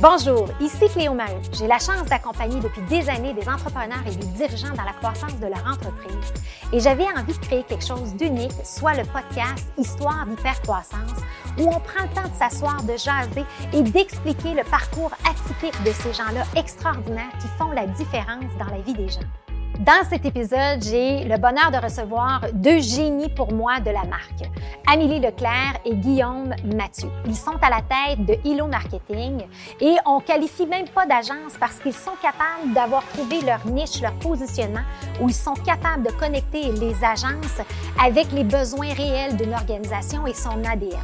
Bonjour, ici Cléo Maheu. J'ai la chance d'accompagner depuis des années des entrepreneurs et des dirigeants dans la croissance de leur entreprise. Et j'avais envie de créer quelque chose d'unique, soit le podcast Histoire d'hypercroissance, où on prend le temps de s'asseoir, de jaser et d'expliquer le parcours atypique de ces gens-là extraordinaires qui font la différence dans la vie des gens. Dans cet épisode, j'ai le bonheur de recevoir deux génies pour moi de la marque, Amélie Leclerc et Guillaume Mathieu. Ils sont à la tête de Hilo Marketing et on qualifie même pas d'agence parce qu'ils sont capables d'avoir trouvé leur niche, leur positionnement, où ils sont capables de connecter les agences avec les besoins réels d'une organisation et son ADN.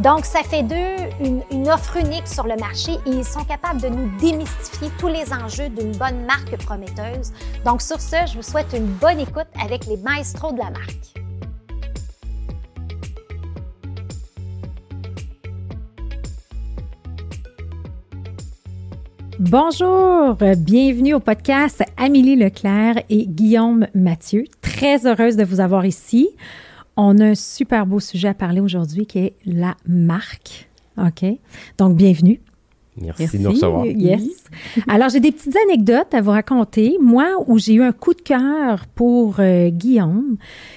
Donc, ça fait d'eux une, une offre unique sur le marché et ils sont capables de nous démystifier tous les enjeux d'une bonne marque prometteuse. Donc, sur ce, je vous souhaite une bonne écoute avec les maestros de la marque. Bonjour, bienvenue au podcast Amélie Leclerc et Guillaume Mathieu. Très heureuse de vous avoir ici. On a un super beau sujet à parler aujourd'hui qui est la marque. OK? Donc, bienvenue. Merci, de nous recevoir. Yes. Alors, j'ai des petites anecdotes à vous raconter. Moi, où j'ai eu un coup de cœur pour euh, Guillaume,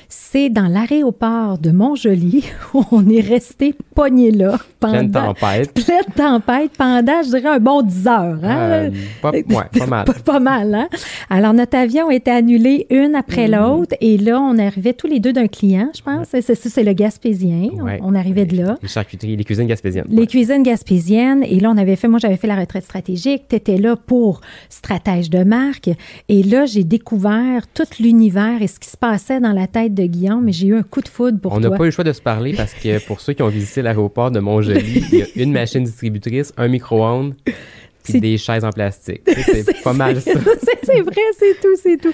c'est dans l'aéroport de Montjoli où on est resté pogné là pendant pleine tempête. Pleine tempête pendant, je dirais, un bon 10 heures. Hein? Euh, pas, ouais, pas mal. pas, mal, hein? Alors, notre avion a été annulé une après mm-hmm. l'autre et là, on arrivait tous les deux d'un client, je pense. C'est C'est le Gaspésien. On, arrivait de là. Les charcuteries, les cuisines gaspésiennes. Les cuisines gaspésiennes. Et là, on avait fait, moi, j'avais fait la retraite stratégique. Tu étais là pour stratège de marque. Et là, j'ai découvert tout l'univers et ce qui se passait dans la tête de Guillaume, mais j'ai eu un coup de foudre pour On n'a pas eu le choix de se parler parce que pour ceux qui ont visité l'aéroport de Montjoli, il y a une machine distributrice, un micro-ondes, puis des chaises en plastique. C'est pas mal ça. c'est vrai, c'est tout, c'est tout.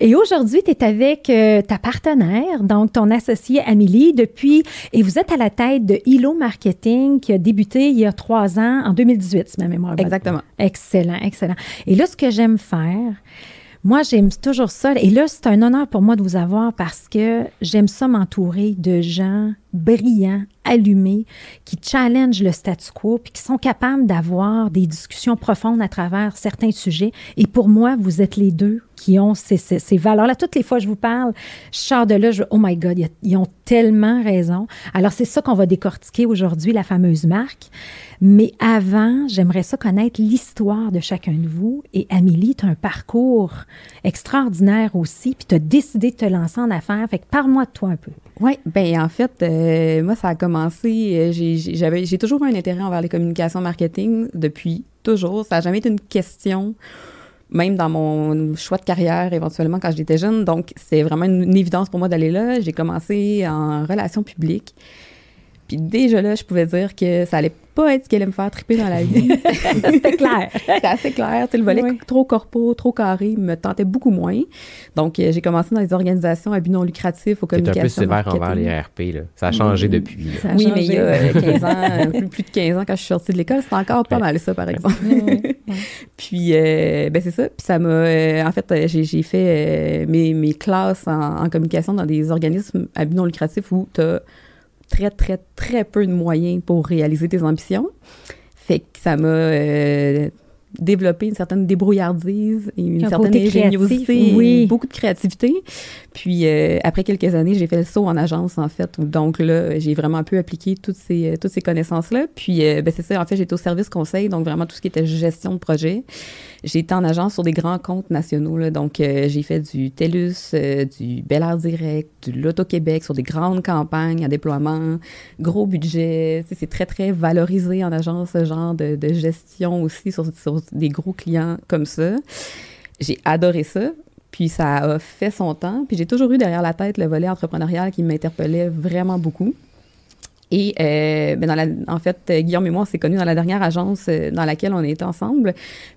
Et aujourd'hui, tu es avec euh, ta partenaire, donc ton associé Amélie, depuis, et vous êtes à la tête de Hilo Marketing qui a débuté il y a trois ans, en 2018, si ma mémoire Exactement. Excellent, excellent. Et là, ce que j'aime faire, moi, j'aime toujours ça. Et là, c'est un honneur pour moi de vous avoir parce que j'aime ça m'entourer de gens brillants, allumés, qui challengent le statu quo, puis qui sont capables d'avoir des discussions profondes à travers certains sujets. Et pour moi, vous êtes les deux qui ont ces, ces, valeurs-là. Toutes les fois que je vous parle, je sors de là, je oh my God, ils ont tellement raison. Alors, c'est ça qu'on va décortiquer aujourd'hui, la fameuse marque. Mais avant, j'aimerais ça connaître l'histoire de chacun de vous. Et Amélie, tu as un parcours extraordinaire aussi, puis tu as décidé de te lancer en affaires. Fait que parle-moi de toi un peu. Oui, ben en fait, euh, moi, ça a commencé, euh, j'avais, j'ai toujours eu un intérêt envers les communications marketing depuis toujours. Ça n'a jamais été une question, même dans mon choix de carrière éventuellement quand j'étais jeune. Donc, c'est vraiment une, évidence pour moi d'aller là. J'ai commencé en relations publiques. Puis déjà là, je pouvais dire que ça allait pas être ce qui allait me faire triper dans la vie. C'était clair. C'était assez clair. le volet trop corpo, trop carré me tentait beaucoup moins. Donc, euh, j'ai commencé dans des organisations à but non lucratif, aux communications. un peu sévère envers les RP. Là. Ça a changé depuis. oui, mais il y a 15 euh, ans, plus, de 15 ans quand je suis sortie de l'école, c'était encore pas mal ça, par exemple. Puis, euh, ben c'est ça. Puis ça m'a... en fait, j'ai fait mes, mes classes en, en, communication dans des organismes à but non lucratif où tu as très, très, très peu de moyens pour réaliser tes ambitions. Fait que ça m'a euh, développé une certaine débrouillardise et une certaine ingéniosité, oui. beaucoup de créativité. Puis euh, après quelques années, j'ai fait le saut en agence en fait. Donc là, j'ai vraiment pu appliquer toutes ces euh, toutes ces connaissances là. Puis ben c'est ça. En fait, j'étais au service conseil, donc vraiment tout ce qui était gestion de projet. J'ai été en agence sur des grands comptes nationaux. Là, donc, euh, j'ai fait du TELUS, euh, du Bel Air Direct, du Loto-Québec sur des grandes campagnes en déploiement, gros budget. C'est très, très valorisé en agence, ce genre de, de gestion aussi sur, sur des gros clients comme ça. J'ai adoré ça. Puis ça a fait son temps. Puis j'ai toujours eu derrière la tête le volet entrepreneurial qui m'interpellait vraiment beaucoup. Et euh, ben dans la, en fait, Guillaume et moi, on s'est connus dans la dernière agence euh, dans laquelle on était ensemble.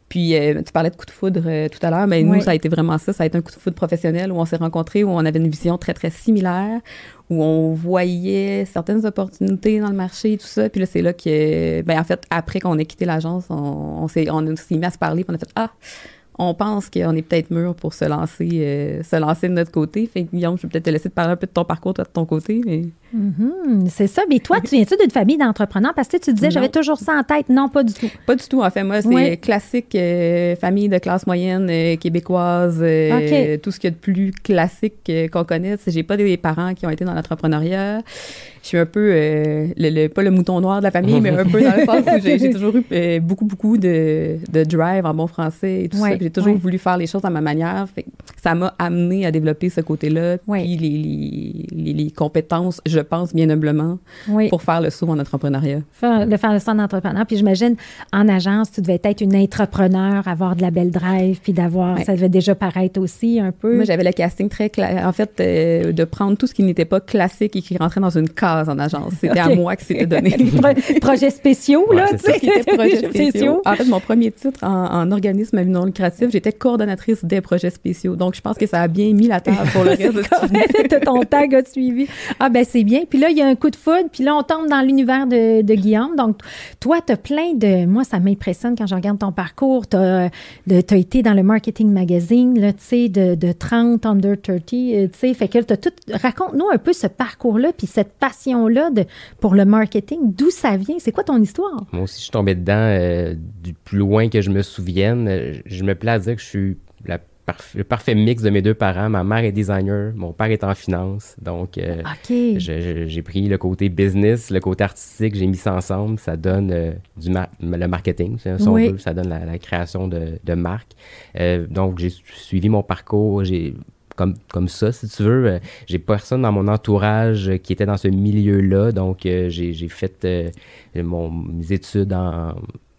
Puis euh, tu parlais de coup de foudre euh, tout à l'heure, mais nous, ça a été vraiment ça. Ça a été un coup de foudre professionnel où on s'est rencontrés, où on avait une vision très, très similaire, où on voyait certaines opportunités dans le marché et tout ça. Puis là, c'est là que, ben en fait, après qu'on ait quitté l'agence, on, on s'est mis à se parler, puis on a fait « Ah! » on pense qu'on est peut-être mûr pour se lancer, euh, se lancer de notre côté. Fait que, Guillaume, je vais peut-être te laisser te parler un peu de ton parcours, toi, de ton côté. Mais... Mm-hmm. c'est ça. Mais toi, tu viens-tu d'une famille d'entrepreneurs? Parce que tu disais, j'avais toujours ça en tête. Non, pas du tout. Pas du tout. En fait, moi, c'est classique euh, famille de classe moyenne euh, québécoise. Tout ce qu'il y a de plus classique qu'on connaisse. J'ai pas des parents qui ont été dans l'entrepreneuriat je suis un peu, euh, le, pas le mouton noir de la famille, mais un peu dans le sens où j'ai toujours eu euh, beaucoup, beaucoup de, de, drive en bon français et tout ça. J'ai toujours voulu faire les choses à ma manière. Fait ça m'a amené à développer ce côté-là, puis les, les, les, compétences, je pense, bien humblement, pour faire le saut en entrepreneuriat. Faire, le faire le saut en entrepreneur. Puis j'imagine, en agence, tu devais être une entrepreneur, avoir de la belle drive, puis d'avoir, ça devait déjà paraître aussi un peu. Moi, j'avais le casting très clair. En fait, euh, de prendre tout ce qui n'était pas classique et qui rentrait dans une case en agence. C'était à moi que c'était donné. projets spéciaux, là, tu sais. projets spéciaux. En fait, mon premier titre en, organisme non lucratif, j'étais coordonnatrice des projets spéciaux. Donc, je pense que ça a bien mis la table pour le reste de ton tag a suivi. Ah, ben, c'est bien. Puis là, il y a un coup de foudre. Puis là, on tombe dans l'univers de, de, Guillaume. Donc, toi, tu as plein de. Moi, ça m'impressionne quand je regarde ton parcours. Tu as, été dans le marketing magazine, là, tu sais, de, de 30, under 30, euh, tu sais. Fait que tu as tout. Raconte-nous un peu ce parcours-là, puis cette passion là pour le marketing? D'où ça vient? C'est quoi ton histoire? Moi aussi, je suis tombé dedans euh, du plus loin que je me souvienne. Euh, je me plais à dire que je suis le parfait mix de mes deux parents. Ma mère est designer, mon père est en finance. Donc, euh, j'ai pris le côté business, le côté artistique, j'ai mis ça ensemble. Ça donne du le marketing, si on veut. Ça donne la, création de, de marques. donc, j'ai suivi mon parcours. J'ai comme, comme ça, si tu veux. Euh, j'ai personne dans mon entourage qui était dans ce milieu-là, donc euh, j'ai fait euh, mon, mes études en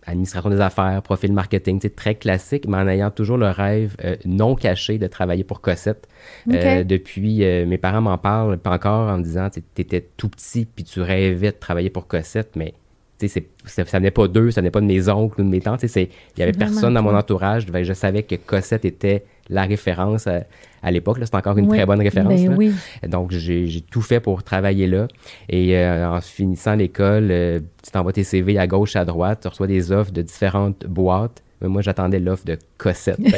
administration des affaires, profil marketing, c'est très classique, mais en ayant toujours le rêve non caché de travailler pour Cossette. depuis, mes parents m'en parlent pas encore en me disant, tu étais tout petit puis tu rêvais de travailler pour Cossette, mais ça, ça venait pas d'eux, ça venait pas de mes oncles ou de mes tantes. Il y avait personne dans mon entourage. Je savais que Cossette était la référence à, l'époque. C'était encore une très bonne référence. Ben Donc, j'ai tout fait pour travailler là. Et euh, en finissant l'école, euh, tu t'envoies tes CV à gauche, à droite, tu reçois des offres de différentes boîtes. Mais moi, j'attendais l'offre de Cossette.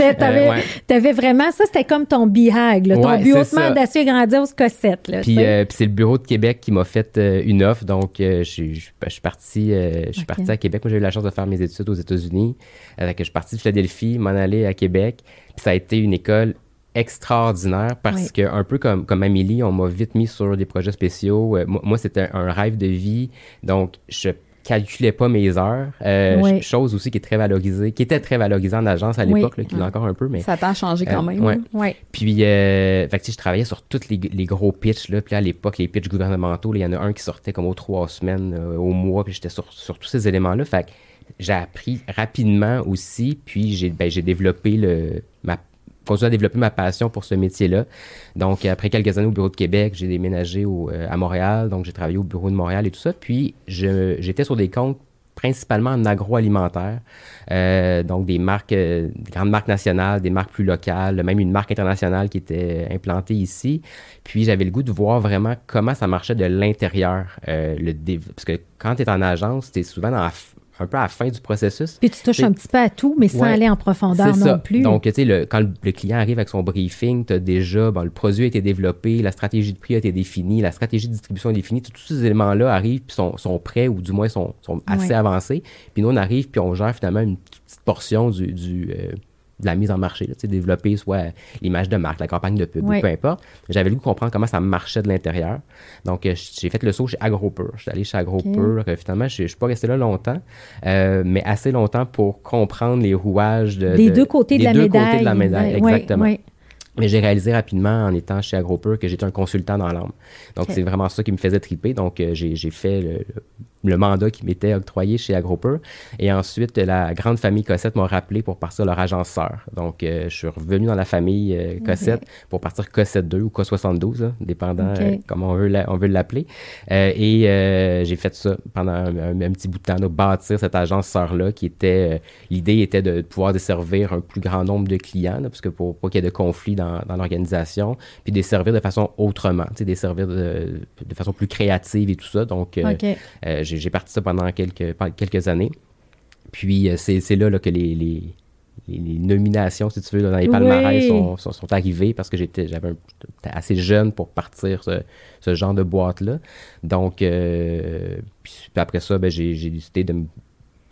Euh, t'avais vraiment, ça, c'était comme ton bihag, ton bureau d'acier grandiose Cossette. puis, puis c'est le bureau de Québec qui m'a fait une offre. Donc, je, suis parti, je suis parti à Québec. Moi, j'ai eu la chance de faire mes études aux États-Unis. je suis parti de Philadelphie, m'en aller à Québec ça a été une école extraordinaire parce que un peu comme comme Amélie, on m'a vite mis sur des projets spéciaux. Euh, moi, c'était un rêve de vie, donc je calculais pas mes heures. Euh, chose aussi qui est très valorisée, qui était très valorisée en agence à l'époque, qui l'est encore un peu, mais ça t'a changé quand euh, même. Ouais. Puis, euh, fait que, je travaillais sur tous les, les, gros pitchs là. Puis à l'époque, les pitchs gouvernementaux, il y en a un qui sortait comme aux trois semaines, au mois, puis j'étais sur, sur tous ces éléments-là. Fait que j'ai appris rapidement aussi, puis j'ai ben, développé le, ma continué à développer ma passion pour ce métier-là. Donc, après quelques années au bureau de Québec, j'ai déménagé au, euh, à Montréal, donc j'ai travaillé au bureau de Montréal et tout ça. Puis, j'étais sur des comptes principalement en agroalimentaire, euh, donc des marques, euh, des grandes marques nationales, des marques plus locales, même une marque internationale qui était implantée ici. Puis j'avais le goût de voir vraiment comment ça marchait de l'intérieur, le parce que quand tu es en agence, tu es souvent dans la un peu à la fin du processus. Puis tu touches un petit peu à tout, mais sans aller en profondeur non plus. Donc, tu sais, quand le, client arrive avec son briefing, tu as déjà, bon, le produit a été développé, la stratégie de prix a été définie, la stratégie de distribution est définie. Tous ces éléments-là arrivent puis sont, sont, prêts ou du moins sont, sont assez avancés. Puis nous, on arrive puis on gère finalement une petite portion du, du euh, de la mise en marché, là, développer soit l'image de marque, la campagne de pub, peu importe. J'avais voulu comprendre comment ça marchait de l'intérieur. Donc, euh, j'ai fait le saut chez AgroPur. Je suis allé chez AgroPur. Okay. Euh, finalement, je ne suis pas resté là longtemps, euh, mais assez longtemps pour comprendre les rouages de, des deux côtés de la deux médaille. Côtés de la médaille, exactement. Mais j'ai réalisé rapidement en étant chez AgroPur que j'étais un consultant dans l'âme. Donc, c'est vraiment ça qui me faisait triper. Donc, j'ai fait le, le mandat qui m'était octroyé chez AgroPur. Et ensuite, la grande famille Cossette m'a rappelé pour partir leur agence sœur. Donc, euh, je suis revenu dans la famille euh, Cossette pour partir Cossette 2 ou Co72, dépendant euh, comment on veut, on veut l'appeler. et j'ai fait ça pendant un, petit bout de temps, de bâtir cette agence sœur-là qui était... L'idée était de pouvoir desservir un plus grand nombre de clients, parce que pour pas qu'il y ait de conflits dans, dans l'organisation, puis desservir de façon autrement, desservir de, de façon plus créative et tout ça. Donc, j'ai j'ai parti ça pendant quelques, quelques années. Puis euh, c'est là, là, que les, nominations, si tu veux, dans les palmarès sont, sont, arrivées parce que j'étais j'avais assez jeune pour partir ce, ce genre de boîte-là. Donc, euh, puis, après ça, ben, j'ai décidé de me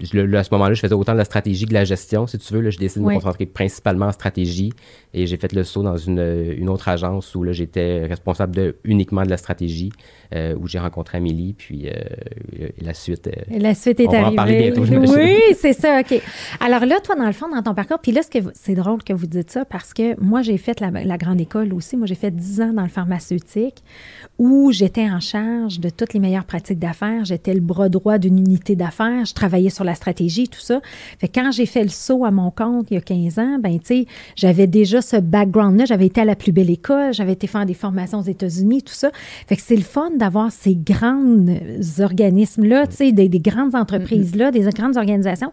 à ce moment-là, je faisais autant de la stratégie que de la gestion, si tu veux. Là, je décidé de me concentrer principalement en stratégie et j'ai fait le saut dans une, une autre agence où j'étais responsable de, uniquement de la stratégie, euh, où j'ai rencontré Amélie, puis euh, la suite. Euh, la suite est on arrivée. Va en parler bientôt, oui, c'est ça, OK. Alors là, toi, dans le fond, dans ton parcours, puis là, c'est drôle que vous dites ça parce que moi, j'ai fait la, la grande école aussi. Moi, j'ai fait 10 ans dans le pharmaceutique où j'étais en charge de toutes les meilleures pratiques d'affaires. J'étais le bras droit d'une unité d'affaires. Je travaillais sur la stratégie, tout ça. Fait quand j'ai fait le saut à mon compte il y a 15 ans, ben tu sais, j'avais déjà ce background-là. J'avais été à la plus belle école, j'avais été faire des formations aux États-Unis, tout ça. Fait que c'est le fun d'avoir ces grands organismes-là, tu sais, des, des grandes entreprises-là, des grandes organisations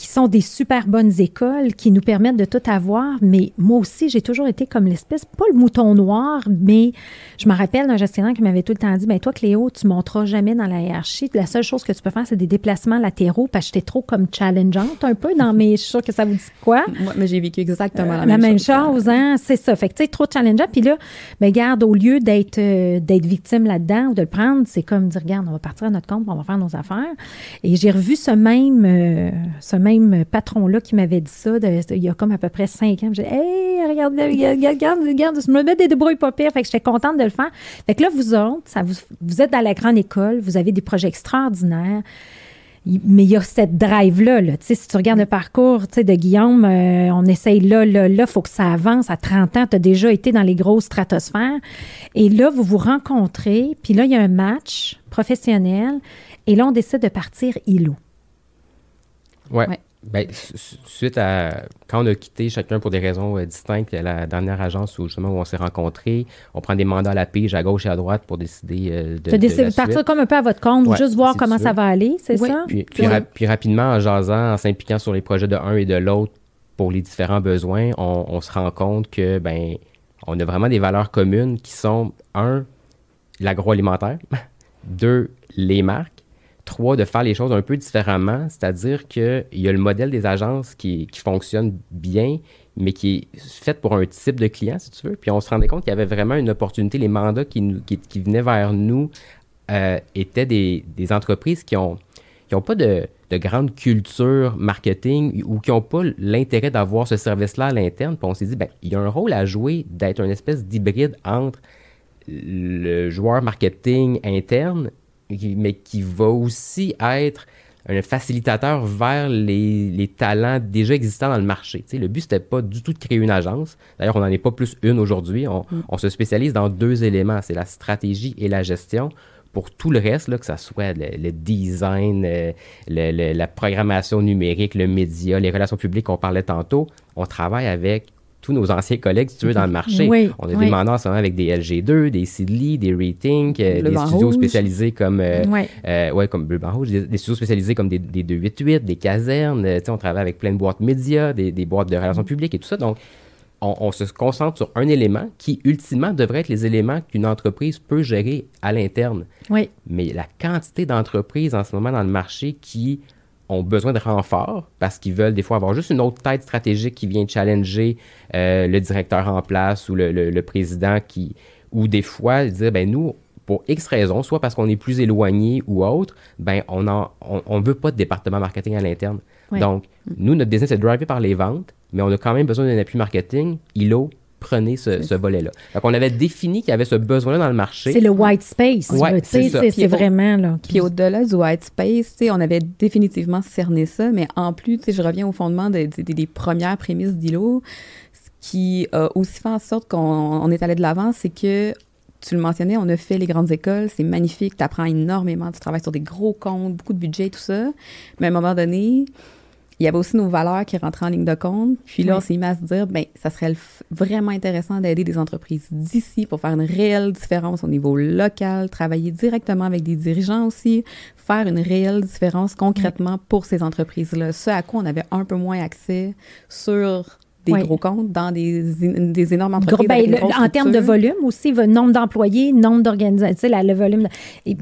qui sont des super bonnes écoles qui nous permettent de tout avoir. Mais moi aussi, j'ai toujours été comme l'espèce, pas le mouton noir, mais je me rappelle d'un gestionnaire qui m'avait tout le temps dit, ben toi, Cléo, tu monteras jamais dans la hiérarchie. La seule chose que tu peux faire, c'est des déplacements latéraux parce que j'étais trop comme challengeante un peu dans mes... Je suis sûre que ça vous dit quoi? Moi, mais j'ai vécu exactement la, même, chose. hein? C'est ça. Fait que, tu sais, trop challengeant. Puis là, ben, garde, au lieu d'être euh, d'être victime là-dedans ou de le prendre, c'est comme dire, regarde, on va partir à notre compte, on va faire nos affaires. Et j'ai revu ce même, euh, ce même même patron-là qui m'avait dit ça il y a comme à peu près cinq ans. J'ai hey, regarde, regarde, regarde, je me mets des débrouilles pas pires. Fait que j'étais contente de le faire. Fait que là, vous autres, ça vous, vous êtes dans la grande école, vous avez des projets extraordinaires mais il y a cette drive-là. Là. Si tu regardes le parcours de Guillaume, euh, on essaye là, là, là, faut que ça avance. À 30 ans, tu as déjà été dans les grosses stratosphères. Et là, vous vous rencontrez, puis là, il y a un match professionnel, et là, on décide de partir îlot. Ouais. ouais. Ben, suite à quand on a quitté chacun pour des raisons euh, distinctes, la dernière agence où justement où on s'est rencontrés, on prend des mandats à la pige à gauche et à droite pour décider euh, de, de partir comme un peu à votre compte, juste voir comment ça va aller, c'est ça? Puis, puis, rapidement en jasant, en s'impliquant sur les projets de un et de l'autre pour les différents besoins, on, on, se rend compte que ben on a vraiment des valeurs communes qui sont un l'agroalimentaire, deux les marques De faire les choses un peu différemment, c'est-à-dire qu'il y a le modèle des agences qui, fonctionne bien, mais qui est fait pour un type de client, si tu veux. Puis on se rendait compte qu'il y avait vraiment une opportunité. Les mandats qui, qui, venaient vers nous euh, étaient des, entreprises qui ont, qui n'ont pas de, de, grande culture marketing ou qui n'ont pas l'intérêt d'avoir ce service-là à l'interne. Puis on s'est dit, ben, il y a un rôle à jouer d'être une espèce d'hybride entre le joueur marketing interne mais qui va aussi être un facilitateur vers les, talents déjà existants dans le marché. le but, c'était pas du tout de créer une agence. D'ailleurs, on n'en est pas plus une aujourd'hui. On, mm. se spécialise dans deux éléments, c'est la stratégie et la gestion. Pour tout le reste, là, que ce soit le, design, euh, la programmation numérique, le média, les relations publiques qu'on parlait tantôt, on travaille avec tous nos anciens collègues, si tu veux, dans le marché. on a des mandats en ce moment avec des LG2, des Sidley, des Rating, euh, des studios spécialisés comme, euh, euh, ouais. comme Bleu Rouge, des, studios spécialisés comme des, des 288, des casernes. on travaille avec plein de boîtes médias, des, des boîtes de relations publiques et tout ça. Donc, on, on, se concentre sur un élément qui, ultimement, devrait être les éléments qu'une entreprise peut gérer à l'interne. Oui. Mais la quantité d'entreprises en ce moment dans le marché qui ont besoin de renfort parce qu'ils veulent des fois avoir juste une autre tête stratégique qui vient challenger euh, le directeur en place ou le, président qui ou des fois dire ben nous pour X raisons, soit parce qu'on est plus éloigné ou autre, ben on en, on, veut pas de département marketing à l'interne. Donc, nous, notre business est drivé par les ventes, mais on a quand même besoin d'un appui marketing. ILO prenez ce, volet-là. Donc, on avait défini qu'il y avait ce besoin-là dans le marché. C'est le white space. Ouais, c'est vraiment là. Puis au-delà du white space, on avait définitivement cerné ça, mais en plus, je reviens au fondement des, premières prémices d'ILO. Ce qui a aussi fait en sorte qu'on est allé de l'avant, c'est que tu le mentionnais, on a fait les grandes écoles, c'est magnifique, tu apprends énormément, tu travailles sur des gros comptes, beaucoup de budget, tout ça. Mais à un moment donné, il y avait aussi nos valeurs qui rentraient en ligne de compte. Puis là, on s'est mis à se dire, ben, ça serait vraiment intéressant d'aider des entreprises d'ici pour faire une réelle différence au niveau local, travailler directement avec des dirigeants aussi, faire une réelle différence concrètement pour ces entreprises-là. Ce à quoi on avait un peu moins accès sur des gros comptes dans des, des énormes entreprises. Ben, en termes de volume aussi, le nombre d'employés, nombre d'organisations, le volume.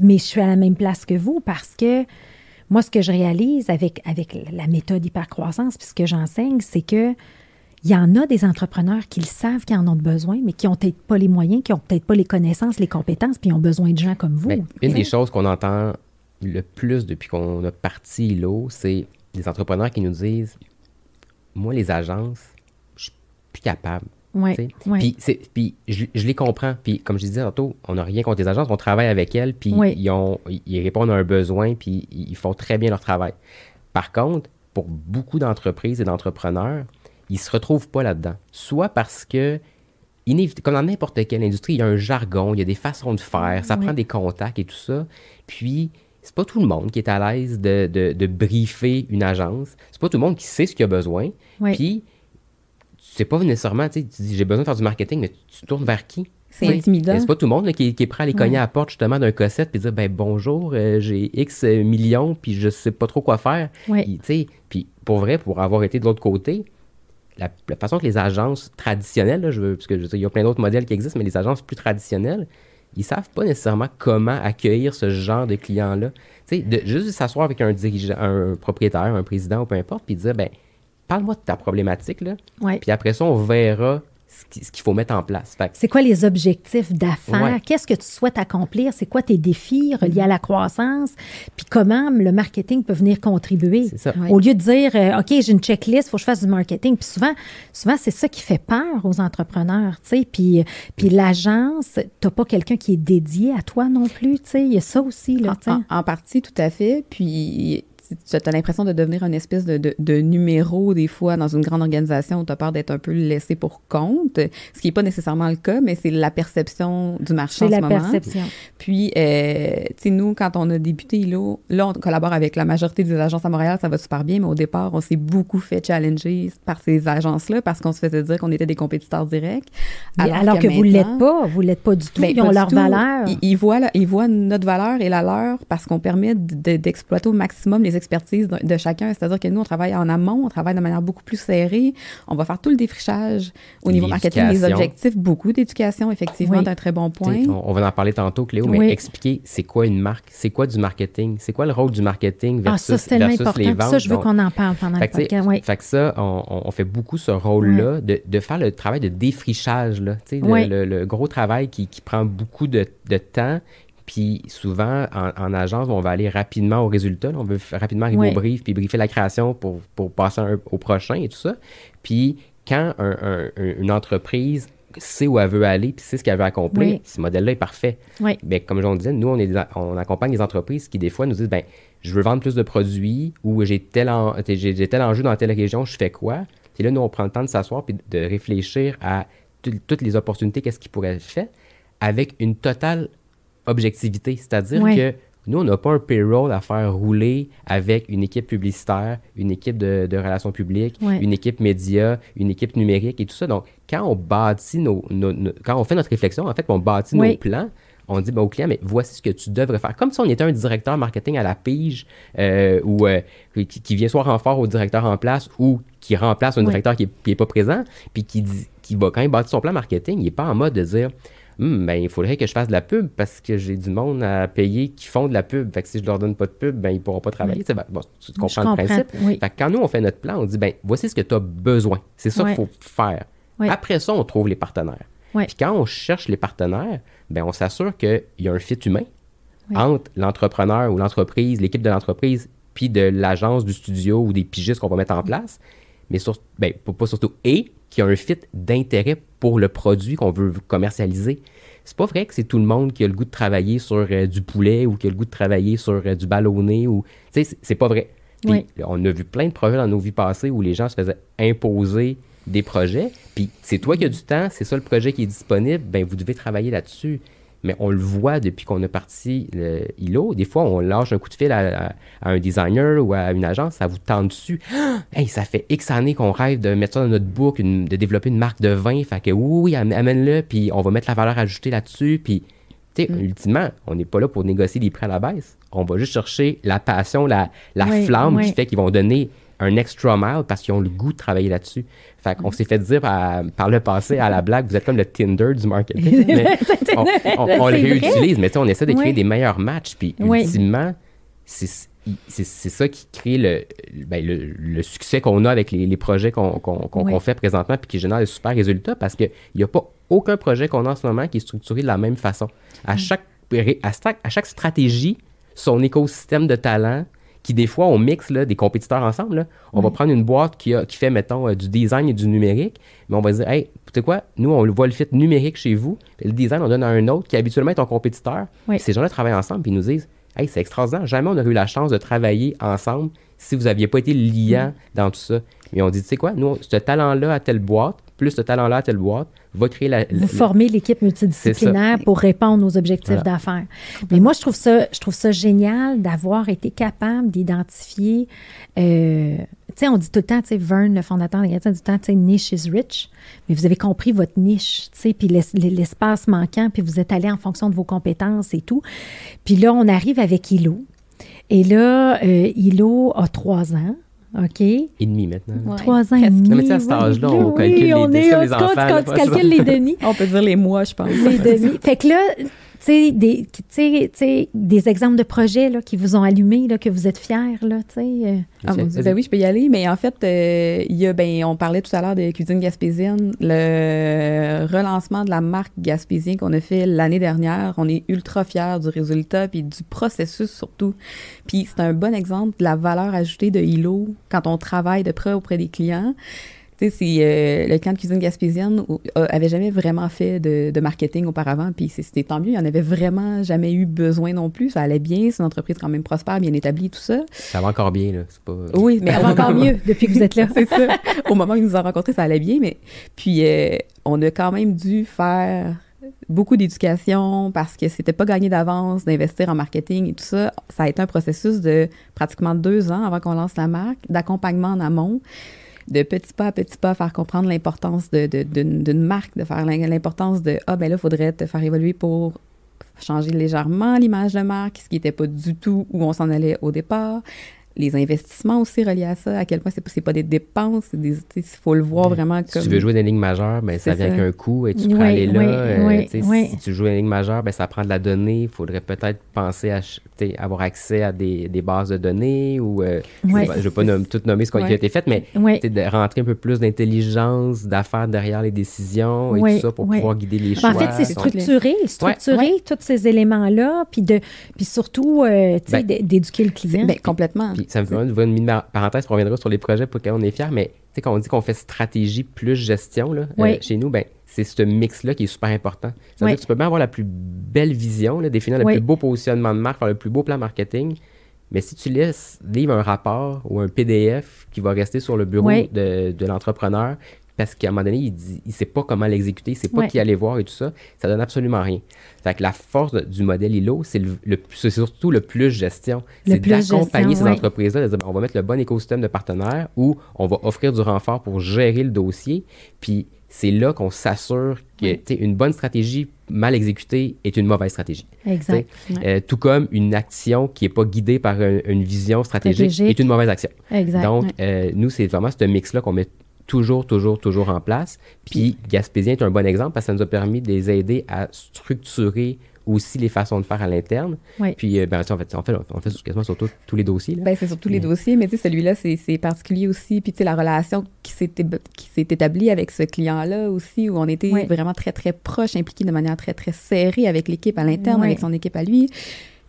mais je suis à la même place que vous parce que moi, ce que je réalise avec, avec la méthode hypercroissance, puis ce que j'enseigne, c'est que il y en a des entrepreneurs qui le savent qu'ils en ont besoin, mais qui n'ont peut-être pas les moyens, qui n'ont peut-être pas les connaissances, les compétences, puis ils ont besoin de gens comme vous. Ben, une des choses qu'on entend le plus depuis qu'on a parti l'eau, c'est des entrepreneurs qui nous disent Moi, les agences, je suis plus capable. Oui. Puis, puis je, les comprends. Puis, comme je disais tantôt, on n'a rien contre les agences, on travaille avec elles, puis ils, ont, ils répondent à un besoin, puis ils font très bien leur travail. Par contre, pour beaucoup d'entreprises et d'entrepreneurs, ils ne se retrouvent pas là-dedans. Soit parce que, comme dans n'importe quelle industrie, il y a un jargon, il y a des façons de faire, ça prend des contacts et tout ça. Puis, c'est pas tout le monde qui est à l'aise de, de, de, briefer une agence. C'est pas tout le monde qui sait ce qu'il a besoin. Puis, c'est pas nécessairement, tu dis, j'ai besoin de faire du marketing, mais tu tournes vers qui? C'est intimidant. C'est pas tout le monde qui, est prêt à aller cogner à la porte justement d'un cossette puis dire ben bonjour, euh, j'ai X millions puis je sais pas trop quoi faire. Puis pour vrai, pour avoir été de l'autre côté, la, façon que les agences traditionnelles, je veux, parce que je il y a plein d'autres modèles qui existent, mais les agences plus traditionnelles, ils savent pas nécessairement comment accueillir ce genre de clients-là. Tu sais, de juste s'asseoir avec un dirigeant, un propriétaire, un président ou peu importe, puis dire ben parle-moi de ta problématique là. Puis après ça, on verra ce qu'il faut mettre en place. C'est quoi les objectifs d'affaires? Qu'est-ce que tu souhaites accomplir? C'est quoi tes défis reliés à la croissance? Puis comment le marketing peut venir contribuer? Au lieu de dire, euh, OK, j'ai une checklist, il faut que je fasse du marketing. Puis souvent, souvent c'est ça qui fait peur aux entrepreneurs. sais. Puis, puis l'agence, tu n'as pas quelqu'un qui est dédié à toi non plus. Il y a ça aussi. Là, en, en, partie, tout à fait. Puis tu as l'impression de devenir une espèce de, de, numéro des fois dans une grande organisation où tu as peur d'être un peu laissé pour compte, ce qui n'est pas nécessairement le cas, mais c'est la perception du marché en ce moment. C'est la perception. Puis, euh, tu sais, nous, quand on a débuté ILO, là, on collabore avec la majorité des agences à Montréal, ça va super bien, mais au départ, on s'est beaucoup fait challenger par ces agences-là parce qu'on se faisait dire qu'on était des compétiteurs directs. Alors, que, vous ne l'êtes pas, vous ne l'êtes pas du tout, ben, ils ont leur valeur. Ils, voient, ils voient notre valeur et la leur parce qu'on permet d'exploiter au maximum les expertise de, chacun. C'est-à-dire que nous, on travaille en amont, on travaille de manière beaucoup plus serrée. On va faire tout le défrichage au niveau marketing, les objectifs, beaucoup d'éducation, effectivement, d'un très bon point. On, va en parler tantôt, Cléo, mais expliquer c'est quoi une marque, c'est quoi du marketing, c'est quoi le rôle du marketing ah, versus, ça, les ventes. Ça, je veux qu'on en parle pendant le podcast. Fait que ça, on, fait beaucoup ce rôle-là de, de, faire le travail de défrichage, là, le, le, gros travail qui, qui prend beaucoup de, de temps puis souvent, en, agence, on va aller rapidement au résultat. On veut rapidement arriver au brief, puis briefer la création pour, pour passer au prochain et tout ça. Puis quand une entreprise sait où elle veut aller, puis sait ce qu'elle veut accomplir, ce modèle-là est parfait. Oui. Bien, comme on disait, nous, on, est on accompagne des entreprises qui, des fois, nous disent, ben je veux vendre plus de produits ou j'ai tel, j'ai tel enjeu dans telle région, je fais quoi? Puis là, nous, on prend le temps de s'asseoir puis de réfléchir à toutes les opportunités, qu'est-ce qui pourrait être fait, avec une totale objectivité. C'est-à-dire que nous, on n'a pas un payroll à faire rouler avec une équipe publicitaire, une équipe de, relations publiques, une équipe média, une équipe numérique et tout ça. Donc, quand on bâtit nos, quand on fait notre réflexion, en fait, on bâtit nos plans, on dit ben, au client, mais voici ce que tu devrais faire. Comme si on était un directeur marketing à la pige euh, ou euh, qui, vient soit renfort au directeur en place ou qui remplace un directeur qui n'est pas présent, puis qui, dit, qui va, quand il bâtit son plan marketing, il n'est pas en mode de dire Hum, ben, il faudrait que je fasse de la pub parce que j'ai du monde à payer qui font de la pub. Fait que si je leur donne pas de pub, ben, ils pourront pas travailler. Ben, tu comprends le principe. Fait que quand nous, on fait notre plan, on dit, ben, voici ce que tu as besoin. C'est ça qu'il faut faire. Après ça, on trouve les partenaires. Puis quand on cherche les partenaires, ben, on s'assure qu'il y a un fit humain entre l'entrepreneur ou l'entreprise, l'équipe de l'entreprise, puis de l'agence, du studio ou des pigistes qu'on va mettre en place. Mais sur, ben, pas surtout, et qui a un fit d'intérêt pour le produit qu'on veut commercialiser. C'est pas vrai que c'est tout le monde qui a le goût de travailler sur euh, du poulet ou qui a le goût de travailler sur euh, du ballonné ou tu sais c'est pas vrai. on a vu plein de projets dans nos vies passées où les gens se faisaient imposer des projets, puis c'est toi qui as du temps, c'est ça le projet qui est disponible, ben vous devez travailler là-dessus mais on le voit depuis qu'on a parti le ILO. Des fois, on lâche un coup de fil à, un designer ou à une agence, ça vous tend dessus. Hey, ça fait X années qu'on rêve de mettre ça dans notre book, de développer une marque de vin. Fait que oui, oui, amène-le, puis on va mettre la valeur ajoutée là-dessus. Puis, tu sais, mm. ultimement, on n'est pas là pour négocier des prix à la baisse. On va juste chercher la passion, la, la flamme qui fait qu'ils vont donner un extra mile parce qu'ils ont le goût de travailler là-dessus. Fait qu'on s'est fait dire par, le passé à la blague, vous êtes comme le Tinder du marketing. on, le réutilise, mais on essaie de créer des meilleurs matchs. Puis ultimement, c'est ça qui crée ben, le, le, succès qu'on a avec les, les projets qu'on fait présentement puis qui génère de super résultats parce qu'il n'y a pas aucun projet qu'on a en ce moment qui est structuré de la même façon. À, chaque, à chaque stratégie, son écosystème de talent, qui des fois, on mixe là, des compétiteurs ensemble. On va prendre une boîte qui, a, qui fait, mettons, euh, du design et du numérique, mais on va dire, hey, tu sais quoi, nous, on voit le fit numérique chez vous, le design, on donne à un autre qui habituellement est ton compétiteur. Ces gens-là travaillent ensemble, puis ils nous disent, hey, c'est extraordinaire, jamais on aurait eu la chance de travailler ensemble si vous n'aviez pas été liant dans tout ça. Mais on dit, tu sais quoi, nous, ce talent-là à telle boîte, plus ce talent-là à telle boîte, va créer la. Vous formez l'équipe multidisciplinaire pour répondre aux objectifs d'affaires. Mais moi, je trouve ça, je trouve ça génial d'avoir été capable d'identifier. Euh, tu sais, on dit tout le temps, tu sais, Vern, le fondateur dit tout le temps, tu sais, niche is rich. Mais vous avez compris votre niche, tu sais, puis l'espace manquant, puis vous êtes allé en fonction de vos compétences et tout. Puis là, on arrive avec ILO. Et là, euh, ILO a trois ans. OK. Et demi maintenant. Trois ans et demi. Non, mais à cet âge-là, on calcule les, on est, les enfants. Quand, tu calcules les demi. on peut dire les mois, je pense. Les demi. Fait que là, sais, des, des exemples de projets là, qui vous ont allumé, là, que vous êtes fiers, là, tu sais. Euh. Ah, ben oui, je peux y aller, mais en fait, euh, il y a, ben, on parlait tout à l'heure de cuisine gaspésienne, le relancement de la marque gaspésien qu'on a fait l'année dernière. On est ultra fiers du résultat puis du processus surtout. Puis c'est un bon exemple de la valeur ajoutée de Hilo quand on travaille de près auprès des clients. Tu sais, euh, le camp de cuisine gaspésienne euh, avait jamais vraiment fait de, marketing auparavant, puis c'était tant mieux. Il n'y en avait vraiment jamais eu besoin non plus. Ça allait bien, c'est une entreprise quand même prospère, bien établie, tout ça. Ça va encore bien, là. Pas... Oui, mais ça va encore mieux depuis que vous êtes là. c'est ça. Au moment où ils nous ont rencontrés, ça allait bien, mais puis euh, on a quand même dû faire beaucoup d'éducation parce que c'était pas gagné d'avance d'investir en marketing et tout ça. Ça a été un processus de pratiquement deux ans avant qu'on lance la marque, d'accompagnement en amont de petit pas à petit pas faire comprendre l'importance d'une marque, de faire l'importance de ah ben là, il faudrait te faire évoluer pour changer légèrement l'image de marque, ce qui n'était pas du tout où on s'en allait au départ les investissements aussi reliés à ça, à quel point c'est pas, pas des dépenses, il faut le voir vraiment comme... Si tu veux jouer des lignes majeures, ben, ça vient avec un coût et tu peux aller là. Euh, si tu joues une ligne majeure, ben, ça prend de la donnée. Il faudrait peut-être penser à avoir accès à des, des, bases de données ou... Euh, je ne vais pas tout nommer ce qui a été fait, mais de rentrer un peu plus d'intelligence, d'affaires derrière les décisions et tout ça pour pouvoir guider les choix. En fait, c'est structurer, structurer tous ces éléments-là, puis, surtout euh, ben d'éduquer le client. Ben, complètement ça me fait une parenthèse, on reviendra sur les projets pour lesquels on est fier, mais tu sais, quand on dit qu'on fait stratégie plus gestion, là, euh, chez nous, ben, c'est ce mix-là qui est super important. Ça veut dire que tu peux bien avoir la plus belle vision, là, définir le plus beau positionnement de marque, faire le plus beau plan marketing, mais si tu laisses livre un rapport ou un PDF qui va rester sur le bureau de, de l'entrepreneur, parce qu'à un moment donné, il dit, il sait pas comment l'exécuter, il sait pas qui aller voir et tout ça, ça donne absolument rien. Fait que la force du modèle ILO, c'est le, surtout le plus gestion. C'est d'accompagner ces entreprises-là, de dire, ben, on va mettre le bon écosystème de partenaires ou on va offrir du renfort pour gérer le dossier. Puis c'est là qu'on s'assure que une bonne stratégie mal exécutée est une mauvaise stratégie. Exact. Euh, tout comme une action qui n'est pas guidée par une vision stratégique, est une mauvaise action. Exact. Donc, euh, nous, c'est vraiment ce mix-là qu'on met toujours, toujours, toujours en place. Puis Gaspésien est un bon exemple parce que ça nous a permis de les aider à structurer aussi les façons de faire à l'interne. Puis, euh, ben, en fait, on fait, on fait quasiment sur tous les dossiers. Ben, c'est sur tous les dossiers, mais tu sais, celui-là, c'est particulier aussi. Puis, tu sais, la relation qui s'est établie avec ce client-là aussi, où on était vraiment très, très proche, impliqué de manière très, très serrée avec l'équipe à l'interne, avec son équipe à lui,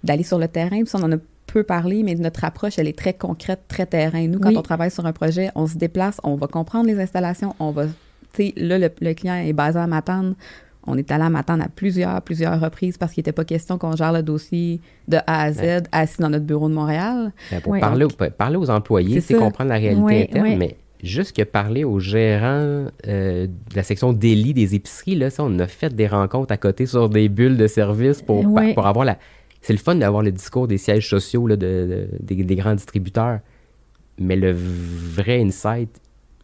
d'aller sur le terrain. Puis, on en a peu parler, mais notre approche, elle est très concrète, très terrain. Nous, quand on travaille sur un projet, on se déplace, on va comprendre les installations, on va, tu sais, là, le, client est basé à Matane. On est allé à Matane à plusieurs, plusieurs reprises parce qu'il n'était pas question qu'on gère le dossier de A à Z assis dans notre bureau de Montréal. Pour parler, parler, aux employés, c'est comprendre la réalité interne, mais juste que parler aux gérants euh, de la section délit des épiceries, là, ça, on a fait des rencontres à côté sur des bulles de service pour, pour avoir la, c'est le fun d'avoir le discours des sièges sociaux là, de, des, grands distributeurs. Mais le vrai insight,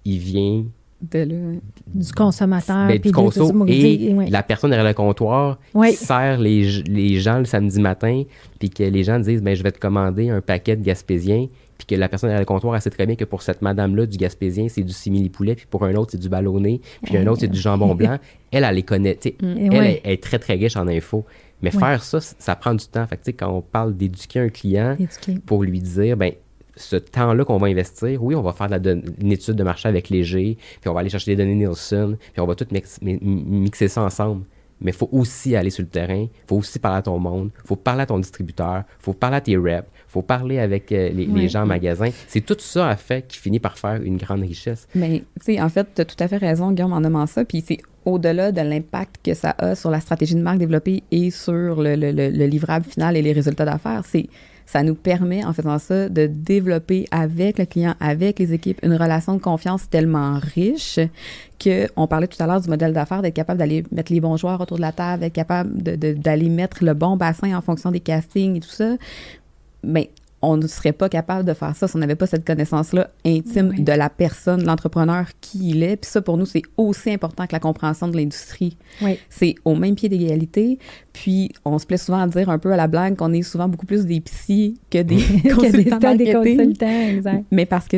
il vient du consommateur. Ben, du conso et la personne derrière le comptoir qui sert les, les, gens le samedi matin, puis que les gens disent ben, Je vais te commander un paquet de Gaspésien, puis que la personne à le comptoir, elle sait très bien que pour cette madame-là, du Gaspésien, c'est du simili-poulet, puis pour un autre, c'est du ballonné, puis un autre, c'est du jambon blanc. Elle, elle les connaît. Mm. elle, est très, très riche en infos. Mais faire ça, ça prend du temps. Fait quand on parle d'éduquer un client pour lui dire, ben ce temps-là qu'on va investir, oui, on va faire une étude de marché avec Léger, puis on va aller chercher des données Nielsen, puis on va tout mixer ça ensemble. Mais il faut aussi aller sur le terrain, il faut aussi parler à ton monde, il faut parler à ton distributeur, il faut parler à tes reps, il faut parler avec euh, les, gens en magasin. C'est tout ça, à fait, qui finit par faire une grande richesse. Mais, tu sais, en fait, tu as tout à fait raison, Guillaume, en nommant ça. Puis c'est au-delà de l'impact que ça a sur la stratégie de marque développée et sur le, le livrable final et les résultats d'affaires, c'est ça nous permet, en faisant ça, de développer avec le client, avec les équipes, une relation de confiance tellement riche que on parlait tout à l'heure du modèle d'affaires, d'être capable d'aller mettre les bons joueurs autour de la table, d'être capable d'aller mettre le bon bassin en fonction des castings et tout ça. Mais on ne serait pas capable de faire ça si on n'avait pas cette connaissance-là intime de la personne, l'entrepreneur qui il est. Puis ça, pour nous, c'est aussi important que la compréhension de l'industrie. C'est au même pied d'égalité. Puis on se plaît souvent à dire un peu à la blague qu'on est souvent beaucoup plus des psys que des consultants, des, consultants exact. Mais parce que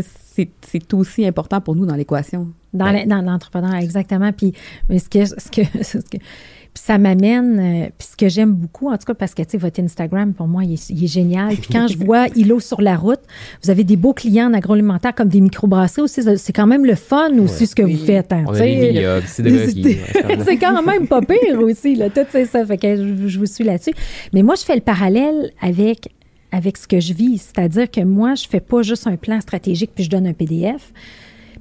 c'est aussi important pour nous dans l'équation. Dans l'entrepreneur, exactement. Puis mais ce que, ce que, ce que ça m'amène, euh, puis ce que j'aime beaucoup, en tout cas, parce que, tu sais, votre Instagram, pour moi, il est, génial. Puis quand je vois îlot sur la route, vous avez des beaux clients en agroalimentaire comme des microbrasseries aussi. C'est quand même le fun aussi, ce que vous faites. Hein, c'est quand même pas pire aussi, là, tout ça. Fait que je, je vous suis là-dessus. Mais moi, je fais le parallèle avec avec ce que je vis, c'est-à-dire que moi, je fais pas juste un plan stratégique puis je donne un PDF.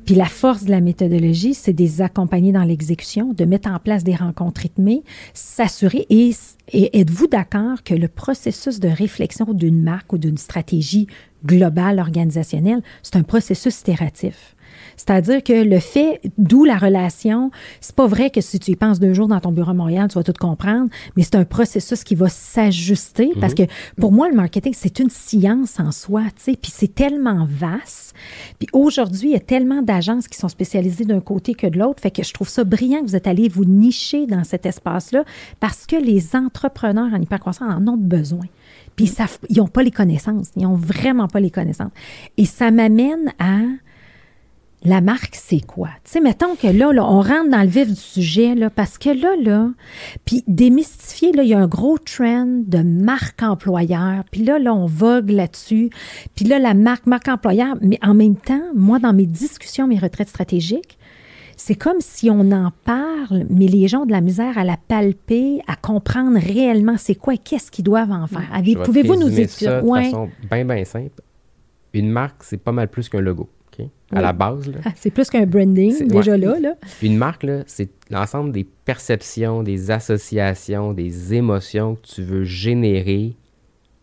Puis la force de la méthodologie, c'est de les accompagner dans l'exécution, de mettre en place des rencontres rythmées, s'assurer et, et êtes-vous d'accord que le processus de réflexion d'une marque ou d'une stratégie globale organisationnelle, c'est un processus itératif? C'est-à-dire que le fait, d'où la relation, c'est pas vrai que si tu y penses deux jours dans ton bureau à Montréal, tu vas tout comprendre, mais c'est un processus qui va s'ajuster parce mhm. que pour moi, le marketing, c'est une science en soi, tu sais, puis c'est tellement vaste. Puis aujourd'hui, il y a tellement d'agences qui sont spécialisées d'un côté que de l'autre, fait que je trouve ça brillant que vous êtes allé vous nicher dans cet espace-là parce que les entrepreneurs en hypercroissance en ont besoin. Puis ils n'ont pas les connaissances. Ils n'ont vraiment pas les connaissances. Et ça m'amène à la marque, c'est quoi? Tu sais, mettons que là, on rentre dans le vif du sujet, là, parce que là, là, puis démystifier, là, il y a un gros trend de marque employeur, puis là, là, on vogue là-dessus, puis là, la marque, marque employeur, mais en même temps, moi, dans mes discussions, mes retraites stratégiques, c'est comme si on en parle, mais les gens ont de la misère à la palper, à comprendre réellement c'est quoi et qu'est-ce qu'ils doivent en faire. Pouvez-vous nous expliquer? de façon bien, bien simple. Une marque, c'est pas mal plus qu'un logo à la base. Ah, c'est plus qu'un branding, déjà là, là. Une marque, c'est l'ensemble des perceptions, des associations, des émotions que tu veux générer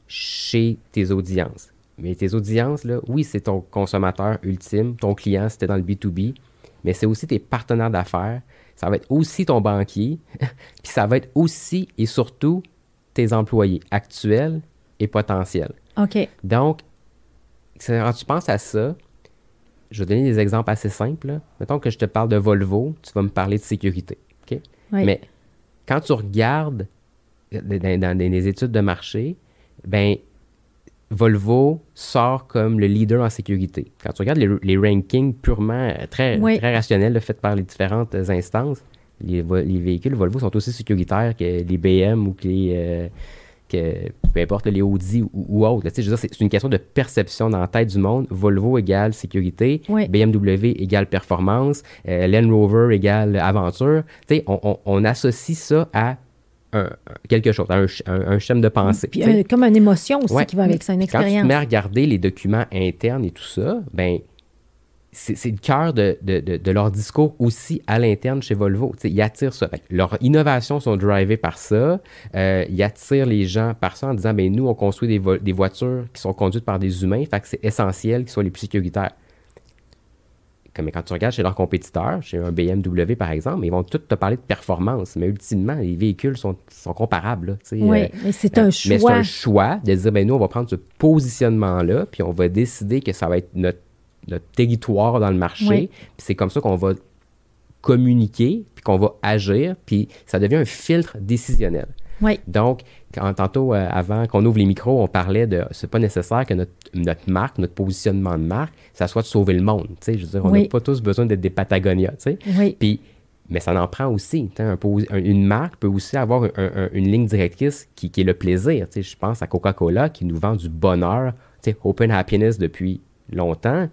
chez tes audiences. Mais tes audiences, là, oui, c'est ton consommateur ultime, ton client, c'était dans le B2B, mais c'est aussi tes partenaires d'affaires, ça va être aussi ton banquier, puis ça va être aussi et surtout tes employés actuels et potentiels. OK. Donc, quand tu penses à ça, je vais donner des exemples assez simples. Mettons que je te parle de Volvo, tu vas me parler de sécurité. Mais quand tu regardes dans, des études de marché, ben Volvo sort comme le leader en sécurité. Quand tu regardes les, rankings purement euh, très, très rationnels faits par les différentes instances, les, véhicules Volvo sont aussi sécuritaires que les BM ou que les, euh, peu importe les Audi ou, ou autres. c'est une question de perception dans la tête du monde. Volvo égale sécurité, BMW égale performance, euh, Land Rover égale aventure. On, on, associe ça à quelque chose, un, un, schéma de pensée. Puis euh, comme une émotion aussi qui va avec ça, une expérience. Quand tu te mets à regarder les documents internes et tout ça, ben c'est le cœur de, leur discours aussi à l'interne chez Volvo. ils attirent ça. leurs innovations sont drivées par ça. Euh, ils attirent les gens par ça en disant ben nous, on construit des, des voitures qui sont conduites par des humains, fait que c'est essentiel qu'ils soient les plus sécuritaires. Comme quand tu regardes chez leurs compétiteurs, chez un BMW par exemple, ils vont tous te parler de performance, mais ultimement, les véhicules sont, comparables. oui, euh, mais c'est un choix. Euh, mais c'est un choix de dire ben nous, on va prendre ce positionnement-là, puis on va décider que ça va être notre notre territoire dans le marché. C'est comme ça qu'on va communiquer, puis qu'on va agir, puis ça devient un filtre décisionnel. Oui. Donc, quand, tantôt, euh, avant qu'on ouvre les micros, on parlait de c'est pas nécessaire que notre, notre, marque, notre positionnement de marque, ça soit de sauver le monde. Je veux dire, on n'a pas tous besoin d'être des Patagonia. Oui. Puis, mais ça en prend aussi. Un, une marque peut aussi avoir une ligne directrice qui, qui, est le plaisir. Je pense à Coca-Cola qui nous vend du bonheur, Open Happiness depuis longtemps.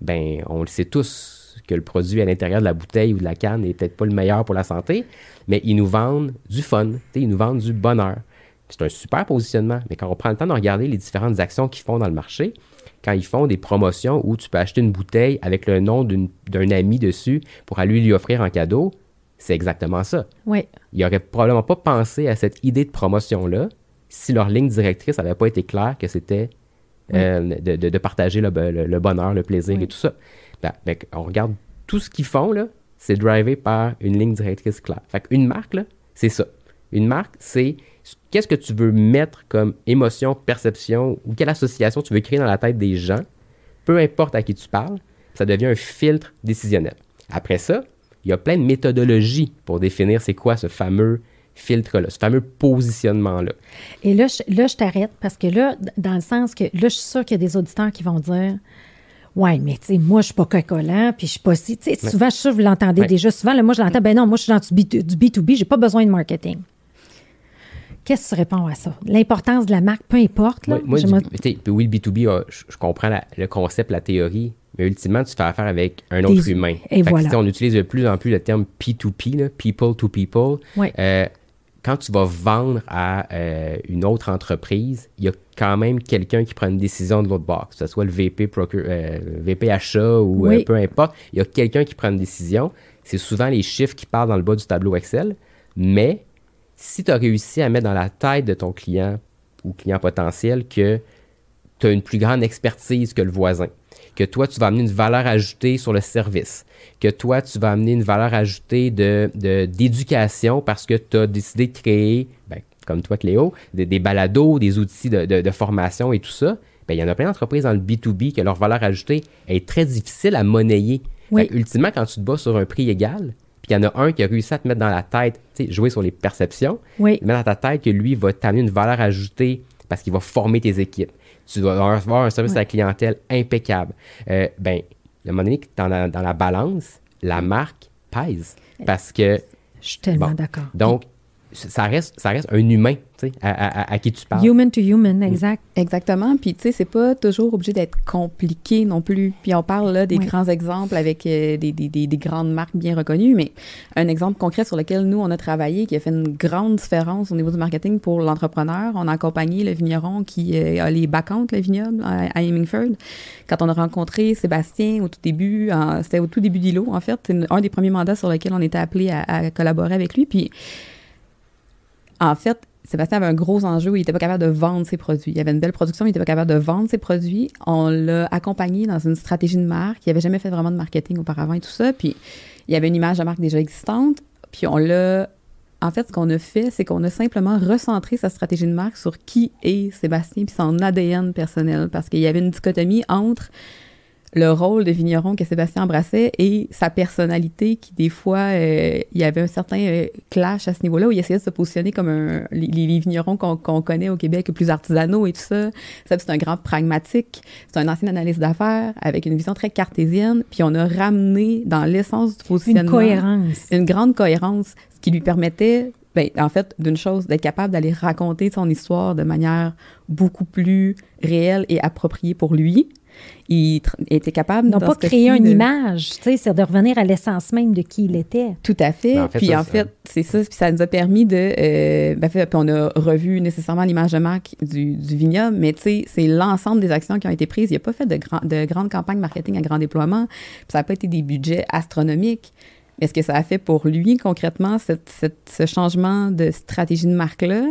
Ben, on le sait tous que le produit à l'intérieur de la bouteille ou de la canne n'est peut-être pas le meilleur pour la santé, mais ils nous vendent du fun, ils nous vendent du bonheur. C'est un super positionnement, mais quand on prend le temps de regarder les différentes actions qu'ils font dans le marché, quand ils font des promotions où tu peux acheter une bouteille avec le nom d'un ami dessus pour aller lui offrir en cadeau, c'est exactement ça. Oui. Ils n'auraient probablement pas pensé à cette idée de promotion-là si leur ligne directrice n'avait pas été claire que c'était euh, de, partager le, bonheur, le plaisir et tout ça. Ben, on regarde tout ce qu'ils font, là, c'est drivé par une ligne directrice claire. Fait une marque, là, c'est ça. Une marque, c'est qu'est-ce que tu veux mettre comme émotion, perception ou quelle association tu veux créer dans la tête des gens, peu importe à qui tu parles, ça devient un filtre décisionnel. Après ça, il y a plein de méthodologies pour définir c'est quoi ce fameux filtre-là, ce fameux positionnement-là. Et là, je, là, je t'arrête parce que là, dans le sens que là, je suis sûre qu'il y a des auditeurs qui vont dire Ouais, mais tu sais, moi, je suis pas coca puis je suis pas si. Tu sais, souvent, je suis que vous l'entendez déjà. Souvent, là, moi, je l'entends, ben non, moi, je suis dans du, B2, b 2 j'ai pas besoin de marketing. Qu'est-ce que tu réponds à ça? L'importance de la marque, peu importe. Là, oui, le B2B, ah, je, comprends le concept, la théorie, mais ultimement, tu fais affaire avec un autre humain. Et voilà. on utilise de plus en plus le terme P2P, people to people. Euh, quand tu vas vendre à euh, une autre entreprise, il y a quand même quelqu'un qui prend une décision de l'autre bord, que ce soit le VP, euh, VP achat ou euh, peu importe. Il y a quelqu'un qui prend une décision. C'est souvent les chiffres qui parlent dans le bas du tableau Excel. Mais si tu as réussi à mettre dans la tête de ton client ou client potentiel que tu as une plus grande expertise que le voisin, que toi, tu vas amener une valeur ajoutée sur le service, que toi, tu vas amener une valeur ajoutée de, d'éducation parce que tu as décidé de créer, ben, comme toi, Cléo, des, des balados, des outils de, formation et tout ça. Ben, il y en a plein d'entreprises dans le B2B que leur valeur ajoutée est très difficile à monnayer. ultimement, quand tu te bats sur un prix égal, puis il y en a un qui a réussi à te mettre dans la tête, jouer sur les perceptions, oui. mettre dans ta tête que lui va t'amener une valeur ajoutée parce qu'il va former tes équipes tu dois avoir un service à la clientèle impeccable. Euh, ben, à un moment donné, dans la, dans la balance, la marque pèse. Parce que. Je suis tellement d'accord. Donc, ça reste, ça reste un humain à, qui tu parles. Human to human, exact. Exactement. Puis, tu sais, c'est pas toujours obligé d'être compliqué non plus. Puis, on parle là des grands exemples avec euh, des, des, des, grandes marques bien reconnues, mais un exemple concret sur lequel nous, on a travaillé, qui a fait une grande différence au niveau du marketing pour l'entrepreneur. On a accompagné le vigneron qui euh, a les bacchantes, le vignoble, à, Hemingford. Quand on a rencontré Sébastien au tout début, c'était au tout début d'ILO, en fait. C'est un des premiers mandats sur lesquels on était appelé à, à collaborer avec lui. Puis, en fait, Sébastien avait un gros enjeu où il n'était pas capable de vendre ses produits. Il avait une belle production, mais il n'était pas capable de vendre ses produits. On l'a accompagné dans une stratégie de marque. Il n'avait jamais fait vraiment de marketing auparavant et tout ça. Puis, il y avait une image de marque déjà existante. Puis, on l'a. En fait, ce qu'on a fait, c'est qu'on a simplement recentré sa stratégie de marque sur qui est Sébastien puis son ADN personnel. Parce qu'il y avait une dichotomie entre le rôle de vigneron que Sébastien embrassait et sa personnalité qui des fois euh, il y avait un certain euh, clash à ce niveau-là où il essayait de se positionner comme un, les, vignerons qu'on connaît au Québec plus artisanaux et tout ça. Ça c'est un grand pragmatique, c'est un ancien analyste d'affaires avec une vision très cartésienne, puis on a ramené dans l'essence du positionnement une cohérence, une grande cohérence, ce qui lui permettait ben, en fait, d'une chose, d'être capable d'aller raconter son histoire de manière beaucoup plus réelle et appropriée pour lui, il était capable non pas créer une image, tu sais, c'est de revenir à l'essence même de qui il était. Tout à fait. puis en fait, c'est ça, puis ça nous a permis de, euh, ben, puis on a revu nécessairement l'image de marque du, du vignoble, mais tu sais, c'est l'ensemble des actions qui ont été prises. Il n'a pas fait de, grand, de grandes campagnes marketing à grand déploiement, puis ça n'a pas été des budgets astronomiques. Mais ce que ça a fait pour lui concrètement, cette, cette, ce changement de stratégie de marque-là,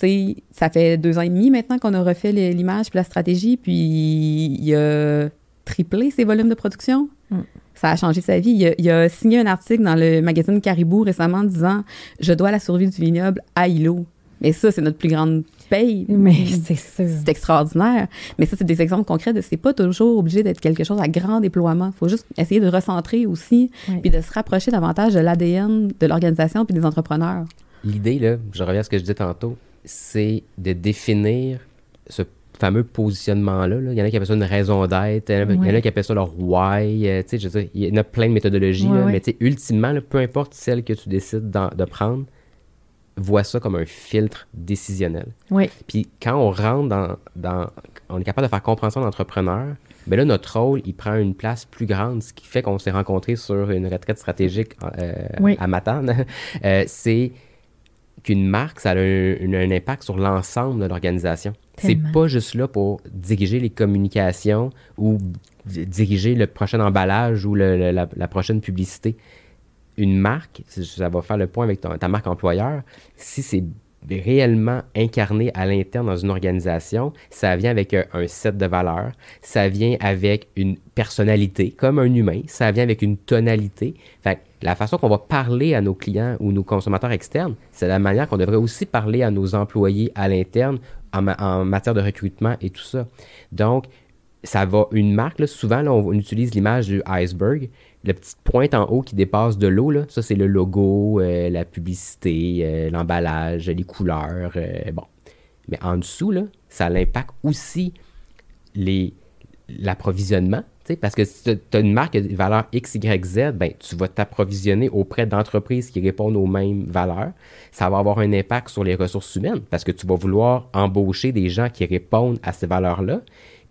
sais, ça fait deux ans et demi maintenant qu'on a refait l'image puis la stratégie, puis il a triplé ses volumes de production. Mm. Ça a changé sa vie. Il a, signé un article dans le magazine Caribou récemment disant Je dois la survie du vignoble à Hilo. Mais ça, c'est notre plus grande paye. Mais c'est C'est extraordinaire. Mais ça, c'est des exemples concrets de c'est pas toujours obligé d'être quelque chose à grand déploiement. Il faut juste essayer de recentrer aussi, puis de se rapprocher davantage de l'ADN de l'organisation puis des entrepreneurs. l'idée, là, je reviens à ce que je disais tantôt, c'est de définir ce fameux positionnement-là. Il y en a qui appellent ça une raison d'être, il y en a qui appellent ça leur why. Euh, je veux il y en a plein de méthodologies, mais ultimement, peu importe celle que tu décides de prendre, vois ça comme un filtre décisionnel. Oui. Puis quand on rentre dans, dans on est capable de faire compréhension d'entrepreneur, ben là, notre rôle, il prend une place plus grande, ce qui fait qu'on s'est rencontrés sur une retraite stratégique euh, à Matane. Euh, c'est qu'une marque, ça a un, impact sur l'ensemble de l'organisation. C'est pas juste là pour diriger les communications ou diriger le prochain emballage ou la, prochaine publicité. Une marque, ça va faire le point avec ta marque employeur, si c'est réellement incarné à l'interne dans une organisation, ça vient avec un, set de valeurs, ça vient avec une personnalité, comme un humain, ça vient avec une tonalité. Fait la façon qu'on va parler à nos clients ou nos consommateurs externes, c'est la manière qu'on devrait aussi parler à nos employés à l'interne en, matière de recrutement et tout ça. Donc, ça va, une marque, souvent, on, utilise l'image du iceberg la petite pointe en haut qui dépasse de l'eau, ça, c'est le logo, euh, la publicité, euh, l'emballage, les couleurs. Euh, bon. Mais en dessous, là, ça impacte aussi les, Parce que si tu as une marque de valeur X, Y, Z, ben, tu vas t'approvisionner auprès d'entreprises qui répondent aux mêmes valeurs. Ça va avoir un impact sur les ressources humaines parce que tu vas vouloir embaucher des gens qui répondent à ces valeurs-là.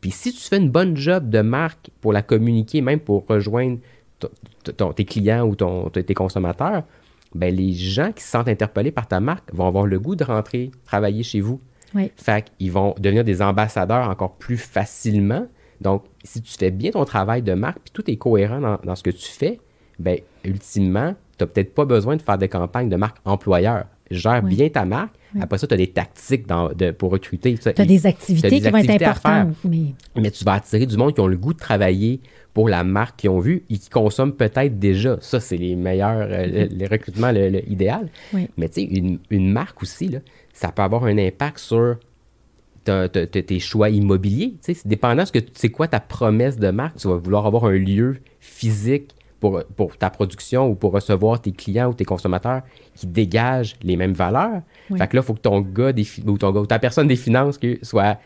Puis si tu fais une bonne job de marque pour la communiquer, même pour rejoindre tes clients ou ton, tes consommateurs, ben les gens qui se sentent interpellés par ta marque vont avoir le goût de rentrer travailler chez vous. Oui. Fait qu'ils vont devenir des ambassadeurs encore plus facilement. Donc, si tu fais bien ton travail de marque, puis tout est cohérent dans, ce que tu fais, ben ultimement, tu n'as peut-être pas besoin de faire des campagnes de marque employeur. Gère bien ta marque. Après ça, tu as des tactiques pour recruter. Tu as, des activités qui vont être importantes. Mais... mais tu vas attirer du monde qui ont le goût de travailler pour la marque qu'ils ont vue et qui consomment peut-être déjà. Ça, c'est les meilleurs, euh, les recrutements le, idéal. Mais tu sais, une, une, marque aussi, là, ça peut avoir un impact sur tes choix immobiliers. C'est dépendant de ce que c'est quoi ta promesse de marque. Tu vas vouloir avoir un lieu physique pour, pour ta production ou pour recevoir tes clients ou tes consommateurs qui dégagent les mêmes valeurs. Fait que là, il faut que ton gars des, ou ton gars, ou ta personne des finances soit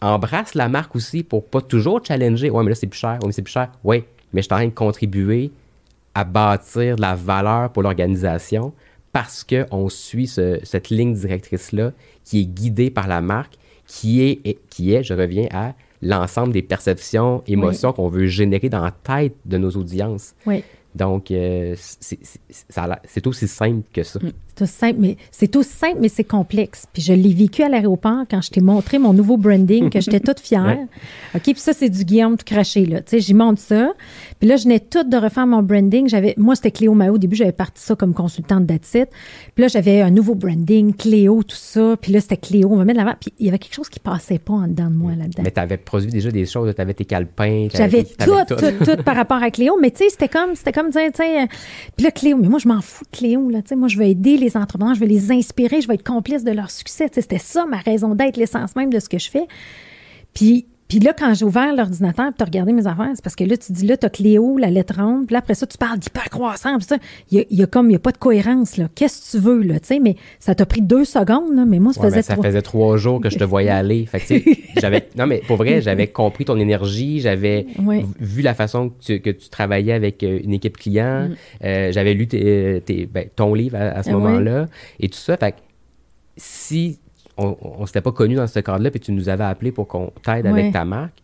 embrasse la marque aussi pour pas toujours challenger. Ouais, mais là, c'est plus cher. Ouais, mais c'est plus cher. Oui, mais je suis en train de contribuer à bâtir de la valeur pour l'organisation parce qu'on suit cette ligne directrice-là qui est guidée par la marque, qui est, qui est je reviens à l'ensemble des perceptions, émotions qu'on veut générer dans la tête de nos audiences. Oui. Donc, euh, c'est aussi simple que ça. Mm. C'est aussi simple, mais c'est aussi simple, mais c'est complexe. Puis je l'ai vécu à l'aéroport quand je t'ai montré mon nouveau branding, que j'étais toute fière. OK, puis ça, c'est du Guillaume tout craché, là. Tu sais, j'y monte ça. Puis là, je venais toute de refaire mon branding. J'avais, moi, c'était Cléo Mao. Au début, j'avais parti ça comme consultante d'Atsit. Puis là, j'avais un nouveau branding, Cléo, tout ça. Puis là, c'était Cléo. On va mettre l'avant. Puis il y avait quelque chose qui passait pas en dedans de moi là-dedans. Mais tu avais produit déjà des choses. Tu avais tes calepins. J'avais tout, tout, tout, par rapport à Cléo. Mais tu sais, c'était comme, c'était comme dire, tu sais, euh, puis là, Cléo, mais moi, je m'en fous de Cléo, là. Tu sais, moi, je veux aider les entrepreneurs, je veux les inspirer, je vais être complice de leur succès. C'était ça ma raison d'être, l'essence même de ce que je fais. Puis puis là, quand j'ai ouvert l'ordinateur, tu as regardé mes affaires, c'est parce que là, tu dis, là, tu as Cléo, la lettre ronde, puis là, après ça, tu parles d'hypercroissance, puis ça, il y a, comme, il n'y a pas de cohérence, là. Qu'est-ce que tu veux, là, tu sais, mais ça t'a pris deux secondes, là, mais moi, ça faisait ça faisait trois jours que je te voyais aller. Fait que, j'avais, non, mais pour vrai, j'avais compris ton énergie, j'avais vu la façon que tu, travaillais avec euh, une équipe client, mm. euh, j'avais lu tes, ben, ton livre à, ce moment-là, et tout ça. Fait que si on ne s'était pas connu dans ce cadre-là, puis tu nous avais appelé pour qu'on t'aide avec ta marque.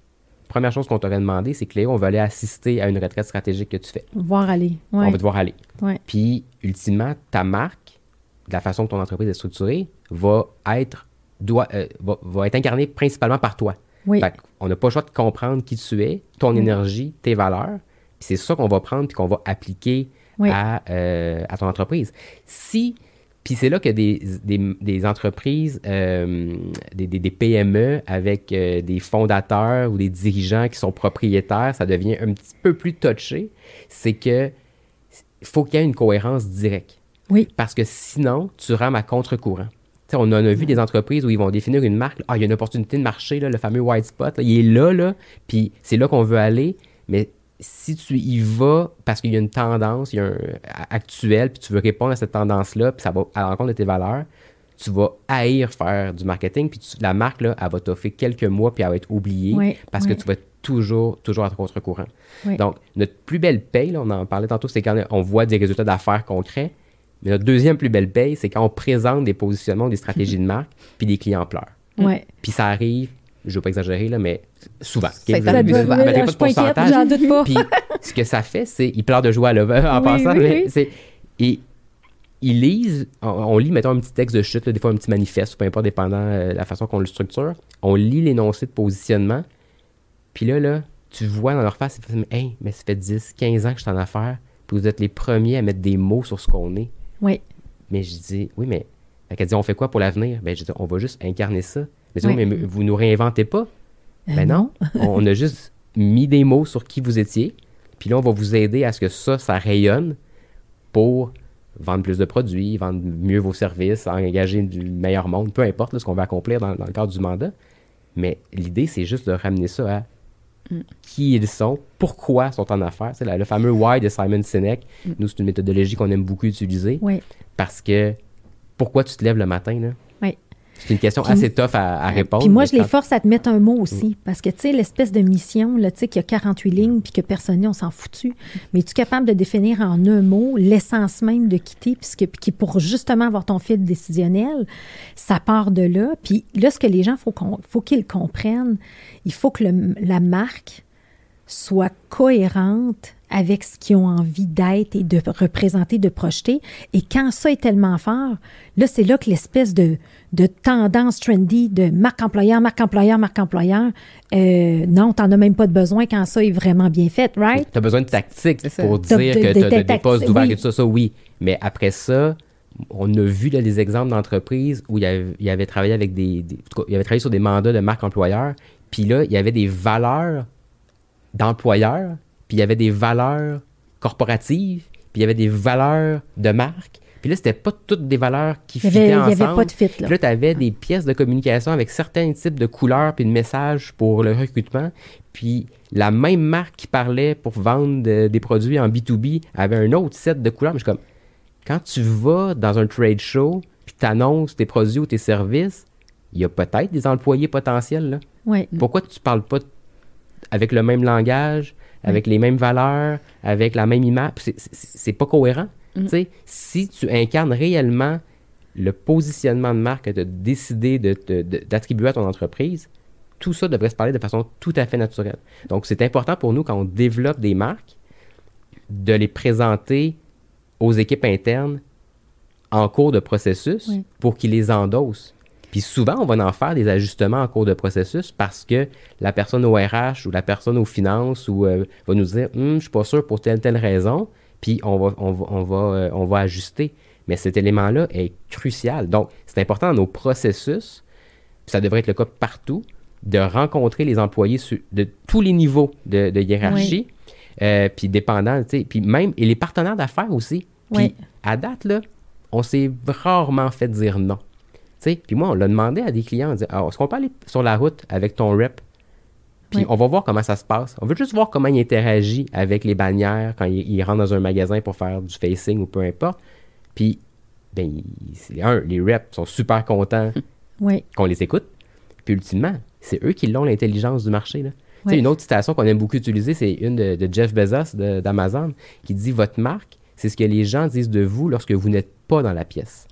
Première chose qu'on t'aurait demandé, c'est que Léo, on va aller assister à une retraite stratégique que tu fais. Voir aller. On va te voir aller. Puis, ultimement, ta marque, de la façon que ton entreprise est structurée, va être, doit, euh, va, être incarnée principalement par toi. Oui. on n'a pas le choix de comprendre qui tu es, ton énergie, tes valeurs. Puis c'est ça qu'on va prendre puis qu'on va appliquer à, euh, à ton entreprise. Si puis c'est là que des, des, entreprises, euh, des, des, PME avec euh, des fondateurs ou des dirigeants qui sont propriétaires, ça devient un petit peu plus touché. C'est que faut qu'il y ait une cohérence directe. Oui. Parce que sinon, tu rames à contre-courant. on en a vu des entreprises où ils vont définir une marque. Ah, il y a une opportunité de marché, là, le fameux white spot. il est là, là, puis c'est là qu'on veut aller. Mais si tu y vas parce qu'il y a une tendance il y a un, actuelle, puis tu veux répondre à cette tendance-là, puis ça va à l'encontre de tes valeurs, tu vas haïr faire du marketing, puis la marque, là, elle va t'offrir quelques mois, puis elle va être oubliée parce que tu vas être toujours, toujours à contre-courant. Donc, notre plus belle paye, là, on en parlait tantôt, c'est quand on voit des résultats d'affaires concrets. Mais notre deuxième plus belle paye, c'est quand on présente des positionnements, des stratégies de marque, puis des clients pleurent. Puis ça arrive, je ne veux pas exagérer, là, mais souvent. Ça souvent. pas J'en doute pas. Puis ce que ça fait, c'est ils pleurent de joie là, en passant. c'est, et ils lisent, on, lit, mettons, un petit texte de chute, des fois un petit manifeste, peu importe, dépendant de euh, la façon qu'on le structure. On lit l'énoncé de positionnement. Puis là, là, tu vois dans leur face, hey, mais ça fait 10, 15 ans que je suis en affaires, puis vous êtes les premiers à mettre des mots sur ce qu'on est. Oui. Mais je dis, oui, mais. Elle dit, on fait quoi pour l'avenir? Ben, je dis, on va juste incarner ça. Mais, mais vous nous réinventez pas. Euh, ben non. on a juste mis des mots sur qui vous étiez. Puis là, on va vous aider à ce que ça, ça rayonne pour vendre plus de produits, vendre mieux vos services, engager du meilleur monde, peu importe ce qu'on va accomplir dans, le cadre du mandat. Mais l'idée, c'est juste de ramener ça à mm. qui ils sont, pourquoi ils sont en affaires. C'est le fameux why de Simon Sinek. Mm. Nous, c'est une méthodologie qu'on aime beaucoup utiliser. Oui. Parce que pourquoi tu te lèves le matin, là? C'est une question assez tough à, répondre. Puis moi, je les force à te mettre un mot aussi. Mm. Parce que, tu sais, l'espèce de mission, là, tu sais, qu'il y a 48 lignes puis que personne n'est, on s'en foutu. Mais es-tu capable de définir en un mot l'essence même de quitter, puisque, qui pour justement avoir ton fil décisionnel, ça part de là. Puis là, ce que les gens, faut, faut qu'ils comprennent, il faut que la marque soit cohérente avec ce qu'ils ont envie d'être et de représenter, de projeter. Et quand ça est tellement fort, là, c'est là que l'espèce de, de tendance trendy de marque employeur, marque employeur, marque employeur, euh, non, t'en as même pas de besoin quand ça est vraiment bien fait, right? Tu as besoin de tactique pour dire que tu as des postes ouverts et tout ça, ça, oui. Mais après ça, on a vu là, des exemples d'entreprises où il y, avait, travaillé avec des, il avait travaillé sur des mandats de marque employeur, puis là, il y avait des valeurs d'employeur puis il y avait des valeurs corporatives, puis il y avait des valeurs de marque. Puis là, c'était pas toutes des valeurs qui fitaient ensemble. Il n'y avait pas de fit, là. Puis là, tu avais des pièces de communication avec certains types de couleurs puis de messages pour le recrutement. Puis la même marque qui parlait pour vendre des produits en B2B avait un autre set de couleurs. Mais je suis comme, quand tu vas dans un trade show puis tu annonces tes produits ou tes services, il y a peut-être des employés potentiels, là. Pourquoi tu parles pas avec le même langage, avec les mêmes valeurs, avec la même image. C'est pas cohérent. Mm. Si tu incarnes réellement le positionnement de marque que tu as décidé d'attribuer à ton entreprise, tout ça devrait se parler de façon tout à fait naturelle. Donc, c'est important pour nous, quand on développe des marques, de les présenter aux équipes internes en cours de processus pour qu'ils les endossent. Puis souvent, on va en faire des ajustements en cours de processus parce que la personne au RH ou la personne aux finances ou, euh, va nous dire hum, Je suis pas sûr pour telle telle raison, puis on va, on va, on va, euh, on va ajuster. Mais cet élément-là est crucial. Donc, c'est important dans nos processus, ça devrait être le cas partout, de rencontrer les employés de tous les niveaux de, hiérarchie, euh, puis dépendant, puis même, et les partenaires d'affaires aussi. Puis à date, là, on s'est rarement fait dire non. Puis moi, on l'a demandé à des clients, on dit, alors, est-ce qu'on peut aller sur la route avec ton rep? Puis on va voir comment ça se passe. On veut juste voir comment il interagit avec les bannières quand il, rentre dans un magasin pour faire du facing ou peu importe. Puis, ben, un, les reps sont super contents qu'on les écoute. Puis ultimement, c'est eux qui l'ont l'intelligence du marché. Là. Une autre citation qu'on aime beaucoup utiliser, c'est une de, Jeff Bezos d'Amazon qui dit Votre marque, c'est ce que les gens disent de vous lorsque vous n'êtes pas dans la pièce.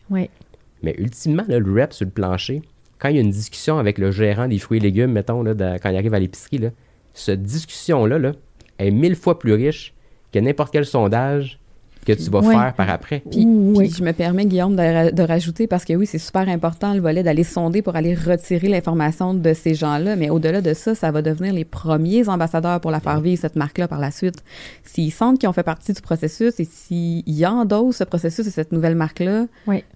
Mais ultimement, le rep sur le plancher, quand il y a une discussion avec le gérant des fruits et légumes, mettons, là, quand il arrive à l'épicerie, cette discussion-là là, est mille fois plus riche que n'importe quel sondage que tu vas faire par après. Puis, je me permets, Guillaume, de, rajouter, parce que oui, c'est super important, le volet d'aller sonder pour aller retirer l'information de ces gens-là, mais au-delà de ça, ça va devenir les premiers ambassadeurs pour la faire vivre, cette marque-là, par la suite. S'ils sentent qu'ils ont fait partie du processus et s'ils endossent ce processus et cette nouvelle marque-là,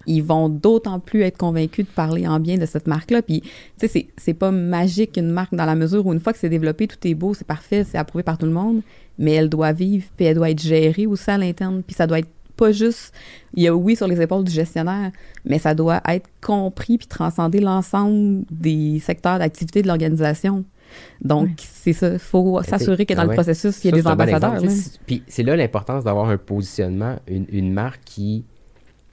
ils vont d'autant plus être convaincus de parler en bien de cette marque-là. Puis, tu sais, c'est pas magique une marque dans la mesure où une fois que c'est développé, tout est beau, c'est parfait, c'est approuvé par tout le monde, mais elle doit vivre, puis elle doit être gérée aussi à l'interne, puis ça doit être pas juste, il y a oui sur les épaules du gestionnaire, mais ça doit être compris puis transcender l'ensemble des secteurs d'activité de l'organisation. Donc, c'est ça. Il faut s'assurer que dans le processus, il y a des ambassadeurs. Puis c'est là l'importance d'avoir un positionnement, une, marque qui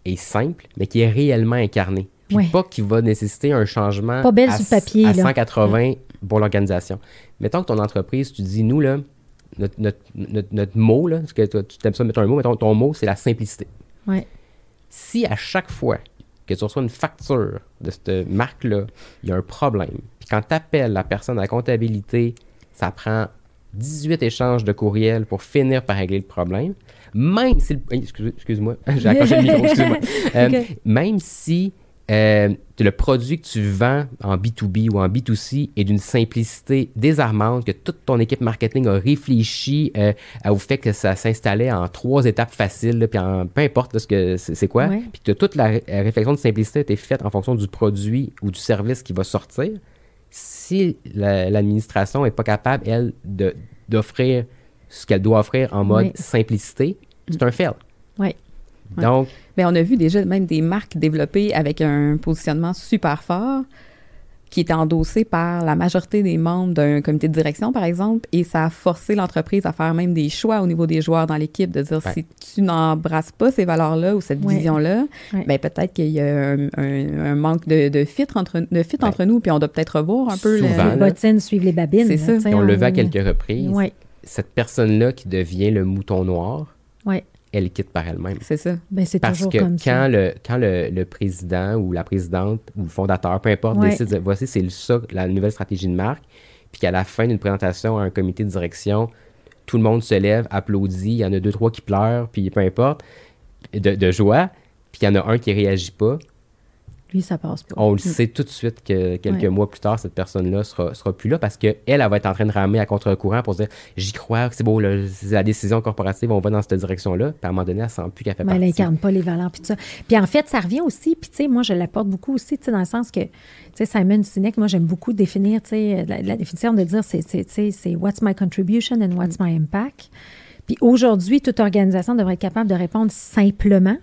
est simple, mais qui est réellement incarnée. Puis pas qui va nécessiter un changement pas belle à, papier, à 180 pour l'organisation. Mettons que ton entreprise, tu dis, nous, là, notre, notre, notre, mot, là, parce que tu t'aimes ça mettre un mot, mais ton, mot, c'est la simplicité. Ouais. Si à chaque fois que tu reçois une facture de cette marque-là, il y a un problème, puis quand tu appelles la personne à la comptabilité, ça prend 18 échanges de courriel pour finir par régler le problème, même si... Excuse-moi, j'ai accroché le micro, excuse-moi. Euh, même si euh, le produit que tu vends en B2B ou en B2C est d'une simplicité désarmante, que toute ton équipe marketing a réfléchi euh, au fait que ça s'installait en trois étapes faciles, puis peu importe ce que c'est quoi, puis que toute la, réflexion de simplicité a été faite en fonction du produit ou du service qui va sortir. Si l'administration n'est pas capable, elle, d'offrir ce qu'elle doit offrir en mode simplicité, c'est un fail. Oui. Donc. Mais on a vu déjà même des marques développées avec un positionnement super fort qui est endossé par la majorité des membres d'un comité de direction, par exemple, et ça a forcé l'entreprise à faire même des choix au niveau des joueurs dans l'équipe, de dire si tu n'embrasses pas ces valeurs-là ou cette vision-là, ben peut-être qu'il y a un, manque de, fit entre, de fit entre nous, puis on doit peut-être revoir un peu Souvent, les bottines suivent les babines. C'est ça. on le voit à quelques reprises. Cette personne-là qui devient le mouton noir, ouais elle quitte par elle-même. C'est ça. Ben, c'est Parce que quand, Le, quand le, président ou la présidente ou le fondateur, peu importe, décide de, voici, c'est ça la nouvelle stratégie de marque, puis qu'à la fin d'une présentation à un comité de direction, tout le monde se lève, applaudit, il y en a deux, trois qui pleurent, puis peu importe, de, de joie, puis il y en a un qui réagit pas, ça passe On le mm. sait tout de suite que quelques mois plus tard, cette personne-là sera, sera plus là parce qu'elle, elle va être en train de ramer à contre-courant pour se dire J'y crois, c'est beau, c'est la décision corporative, on va dans cette direction-là. Puis à un moment donné, elle sent plus qu'elle fait Mais partie. Elle n'incarne pas les valeurs, puis tout ça. Puis en fait, ça revient aussi, puis tu sais, moi, je l'apporte beaucoup aussi, tu sais, dans le sens que, tu sais, Simon Sinek, moi, j'aime beaucoup définir, tu sais, la, la, définition de dire c'est, c'est What's my contribution and what's my impact. Puis aujourd'hui, toute organisation devrait être capable de répondre simplement.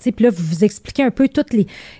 Puis là, vous vous expliquez un peu toute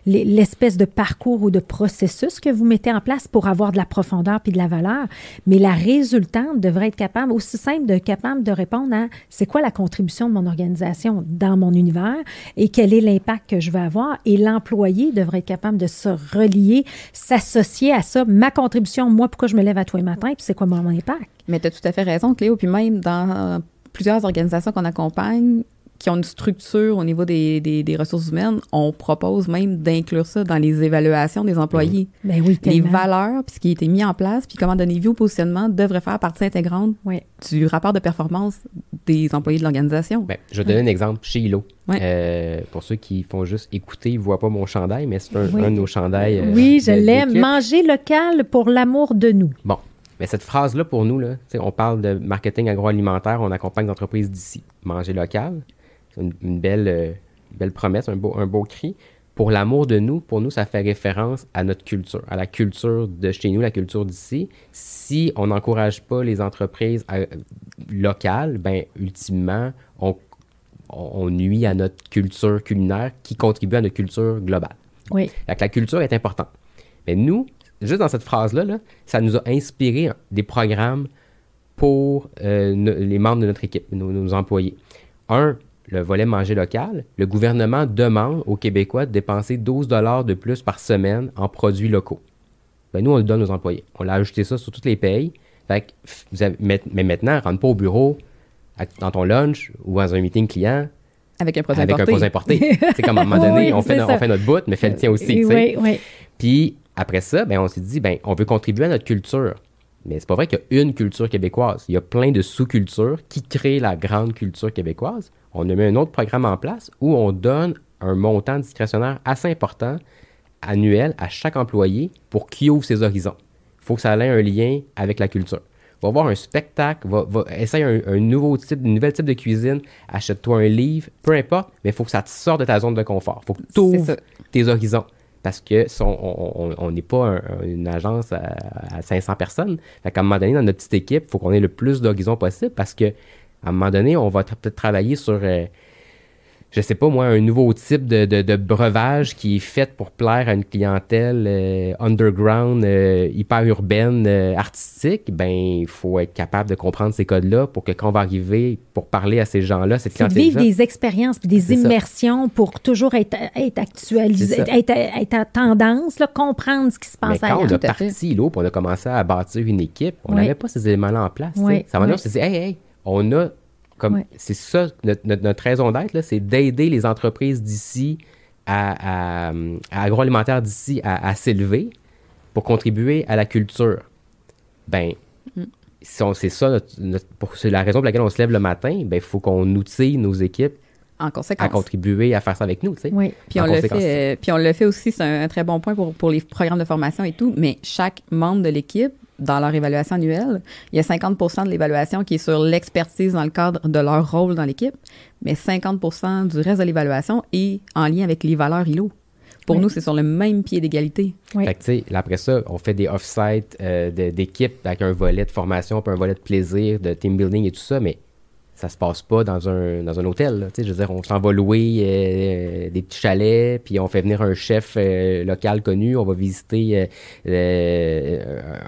l'espèce de parcours ou de processus que vous mettez en place pour avoir de la profondeur puis de la valeur. Mais la résultante devrait être capable, aussi simple, de capable de répondre à c'est quoi la contribution de mon organisation dans mon univers et quel est l'impact que je vais avoir? Et l'employé devrait être capable de se relier, s'associer à ça. Ma contribution, moi, pourquoi je me lève à tous les matins, puis c'est quoi mon impact? Mais tu as tout à fait raison, Cléo. Puis même dans plusieurs organisations qu'on accompagne qui ont une structure au niveau des, des, ressources humaines, on propose même d'inclure ça dans les évaluations des employés. Mmh. Ben oui, les valeurs, puis ce qui a été mis en place, puis comment donner vie au positionnement devrait faire partie intégrante du rapport de performance des employés de l'organisation. Ben, je vais donner un exemple chez ILO. Euh, pour ceux qui font juste écouter, ils ne voient pas mon chandail, mais c'est un, de nos chandails. Euh, oui, je l'aime. Manger local pour l'amour de nous. Bon, mais cette phrase-là, pour nous, là, on parle de marketing agroalimentaire, on accompagne l'entreprise d'ici. Manger local, c'est une, belle, euh, belle promesse, un beau, un beau cri. Pour l'amour de nous, pour nous, ça fait référence à notre culture, à la culture de chez nous, la culture d'ici. Si on n'encourage pas les entreprises euh, locales, ben ultimement, on, on, nuit à notre culture culinaire qui contribue à notre culture globale. Oui. la culture est importante. Mais nous, juste dans cette phrase-là, ça nous a inspiré des programmes pour euh, les membres de notre équipe, nos, employés. Un, le volet manger local. Le gouvernement demande aux Québécois de dépenser 12 dollars de plus par semaine en produits locaux. Ben, nous, on le donne aux employés. On l'a ajouté ça sur toutes les payes. Fait mais maintenant, rentre pas au bureau dans ton lunch ou dans un meeting client avec un produit avec importé. c'est comme à un moment donné, on, fait, on fait notre bout, mais fais le tien aussi. Oui, oui. Puis après ça, ben, on s'est dit, ben, on veut contribuer à notre culture. Mais c'est pas vrai qu'il y a une culture québécoise. Il y a plein de sous-cultures qui créent la grande culture québécoise. On a mis un autre programme en place où on donne un montant discrétionnaire assez important annuel à chaque employé pour qu'il ouvre ses horizons. Il faut que ça ait un lien avec la culture. Va voir un spectacle, va, essaye un, nouveau type, un nouvel type de cuisine, achète-toi un livre, peu importe, mais il faut que ça te sorte de ta zone de confort. Il faut que tu ouvres tes horizons parce que on n'est pas une agence à, 500 personnes. Fait qu'à un moment donné, dans notre petite équipe, il faut qu'on ait le plus d'horizons possible parce que à un moment donné, on va peut-être travailler sur euh, je sais pas moi, un nouveau type de, de, breuvage qui est fait pour plaire à une clientèle euh, underground, euh, hyper urbaine, euh, artistique, ben il faut être capable de comprendre ces codes-là pour que quand on va arriver pour parler à ces gens-là, cette clientèle vivre des expériences puis des immersions pour toujours être, être actualisé, être, être, à tendance, là, comprendre ce qui se passe Mais quand on a parti là, on a commencé à bâtir une équipe, on n'avait pas ces éléments-là en place. Ça va c'est hey, hey, on a c'est ça, notre, raison d'être, c'est d'aider les entreprises d'ici, à, agroalimentaire d'ici, à, s'élever pour contribuer à la culture. Ben, mm. c'est ça, c'est la raison pour laquelle on se lève le matin, ben, il faut qu'on outille nos équipes en à contribuer à faire ça avec nous, tu sais. Oui, puis on, le fait, puis on le fait aussi, c'est un, très bon point pour, pour les programmes de formation et tout, mais chaque membre de l'équipe dans leur évaluation annuelle, il y a 50% de l'évaluation qui est sur l'expertise dans le cadre de leur rôle dans l'équipe, mais 50% du reste de l'évaluation est en lien avec les valeurs ILO. Pour nous, c'est sur le même pied d'égalité. Oui. Fait que, après ça, on fait des off-sites euh, d'équipe avec un volet de formation, puis un volet de plaisir, de team building et tout ça, mais ça se passe pas dans un, dans un hôtel. Je veux dire, on s'en va louer euh, des petits chalets, puis on fait venir un chef euh, local connu, on va visiter euh,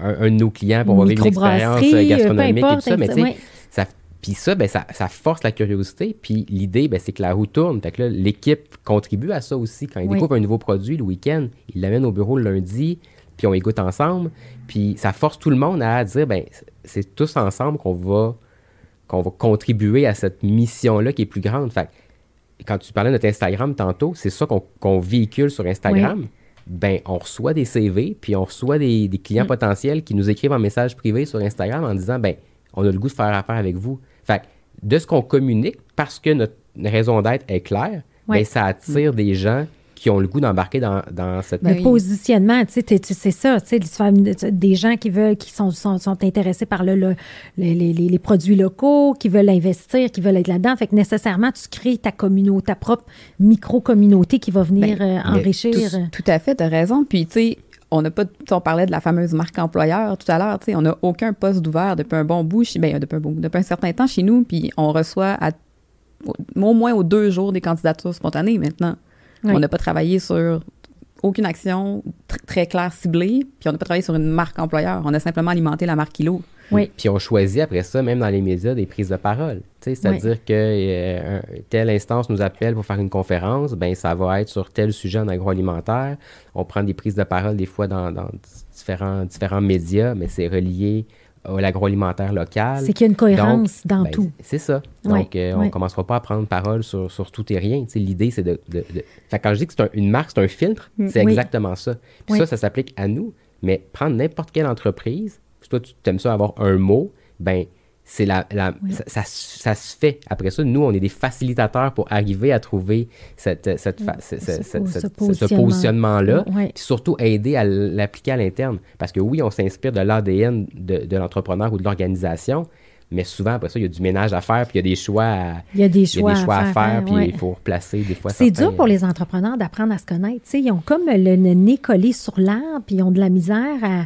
un, de nos clients, pour on vivre une expérience gastronomique et tout ça. Mais tu sais, ça, puis ça, ben, ça, ça, force la curiosité. Puis l'idée, ben, c'est que la roue tourne. Fait que là, l'équipe contribue à ça aussi. Quand ils découvrent un nouveau produit le week-end, ils l'amènent au bureau le lundi, puis on écoute ensemble. Puis ça force tout le monde à dire, ben, c'est tous ensemble qu'on va qu'on va contribuer à cette mission-là qui est plus grande. Fait quand tu parlais de notre Instagram tantôt, c'est ça qu'on véhicule sur Instagram. Ben, on reçoit des CV, puis on reçoit des, clients mm. potentiels qui nous écrivent en message privé sur Instagram en disant, ben, on a le goût de faire affaire avec vous. Fait de ce qu'on communique, parce que notre raison d'être est claire, ben, ça attire mm. des gens qui ont le goût d'embarquer dans, dans cette... Le positionnement, tu sais, c'est ça, tu sais, des gens qui veulent, qui sont, sont, intéressés par le, les, les, produits locaux, qui veulent investir, qui veulent être là-dedans. Fait que nécessairement, tu crées ta communauté, ta propre micro-communauté qui va venir ben, euh, enrichir. Tout, tout, à fait, tu as raison. Puis, tu sais, on n'a pas, on parlait de la fameuse marque employeur tout à l'heure, tu sais, on n'a aucun poste d'ouvert depuis un bon bout, ben, depuis, un bon, depuis un certain temps chez nous, puis on reçoit à, au moins aux deux jours des candidatures spontanées maintenant. On n'a pas travaillé sur aucune action très claire ciblée, puis on n'a pas travaillé sur une marque employeur. On a simplement alimenté la marque Kilo. Oui. Puis on choisit après ça, même dans les médias, des prises de parole. C'est-à-dire que euh, telle instance nous appelle pour faire une conférence, ben ça va être sur tel sujet en agroalimentaire. On prend des prises de parole des fois dans, dans différents, différents médias, mais c'est relié l'agroalimentaire local. C'est qu'il y a une cohérence dans ben, tout. C'est ça. Donc, euh, on ne commencera pas à prendre parole sur, sur tout et rien. L'idée, c'est de, quand je dis que c'est une marque, c'est un filtre, mm. c'est exactement ça. Puis ça, ça s'applique à nous. Mais prendre n'importe quelle entreprise, si toi, tu aimes ça avoir un mot, ben c'est la, ça, ça, se fait. Après ça, nous, on est des facilitateurs pour arriver à trouver cette, cette, ce, positionnement-là, puis surtout aider à l'appliquer à l'interne. Parce que oui, on s'inspire de l'ADN de, l'entrepreneur ou de l'organisation, mais souvent, après ça, il y a du ménage à faire, puis il y a des choix à, il y a des choix, à, faire, puis il faut replacer des fois. C'est dur pour les entrepreneurs d'apprendre à se connaître. ils ont comme le nez collé sur l'arbre, puis ils ont de la misère à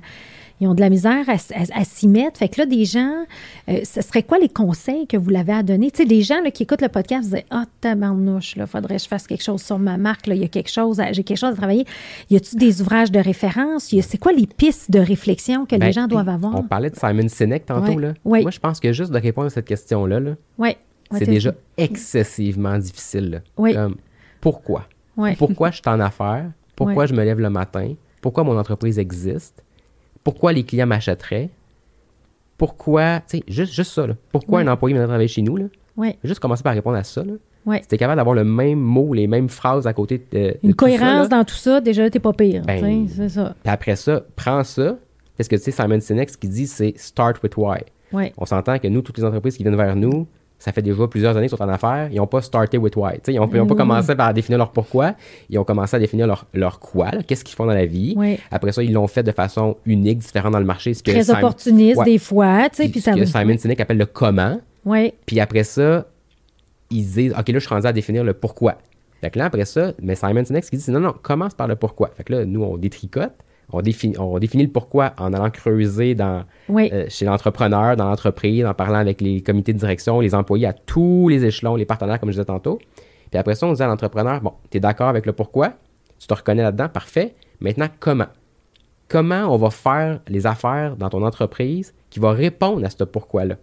ils ont de la misère à, s'y mettre. Fait que là, des gens, euh, ce serait quoi les conseils que vous l'avez à donner? Tu sais, des gens là, qui écoutent le podcast disent Ah, oh, tabarnouche, là, faudrait que je fasse quelque chose sur ma marque, là, il y a quelque chose, j'ai quelque chose à travailler. Y a-tu des ouvrages de référence? C'est quoi les pistes de réflexion que les ben, gens doivent avoir? On parlait de Simon Sinek tantôt, là. Moi, je pense que juste de répondre à cette question-là, là, c'est déjà excessivement difficile. Pourquoi? Pourquoi je suis en affaires? Pourquoi je me lève le matin? Pourquoi mon entreprise existe? Pourquoi les clients m'achèteraient, pourquoi, tu sais, juste, juste ça, là. pourquoi un employé viendrait travailler chez nous, là? Juste commencer par répondre à ça, là. Ouais. Si capable d'avoir le même mot, les mêmes phrases à côté de. Une cohérence dans tout ça, déjà, t'es pas pire. Ben, c'est ça. Puis après ça, prends ça. Parce que, tu sais, Simon Sinek, ce qu'il dit, c'est start with why. On s'entend que nous, toutes les entreprises qui viennent vers nous, ça fait déjà plusieurs années qu'ils sont en affaires, ils n'ont pas starté with why. ils n'ont pas mm. commencé par définir leur pourquoi, ils ont commencé à définir leur, leur quoi, qu'est-ce qu'ils font dans la vie. Après ça, ils l'ont fait de façon unique, différente dans le marché. Ce Très opportuniste des fois. Puis, ce que Simon Sinek appelle le comment. Puis après ça, ils disent, OK, là, je suis rendu à définir le pourquoi. Fait que là, après ça, mais Simon Sinek, ce qu'il dit, c'est non, non, commence par le pourquoi. Fait que là, nous, on détricote on définit, on définit le pourquoi en allant creuser dans, euh, chez l'entrepreneur, dans l'entreprise, en parlant avec les comités de direction, les employés à tous les échelons, les partenaires, comme je disais tantôt. Puis après ça, on dit à l'entrepreneur, bon, tu es d'accord avec le pourquoi, tu te reconnais là-dedans, parfait. Maintenant, comment? Comment on va faire les affaires dans ton entreprise qui va répondre à ce pourquoi-là?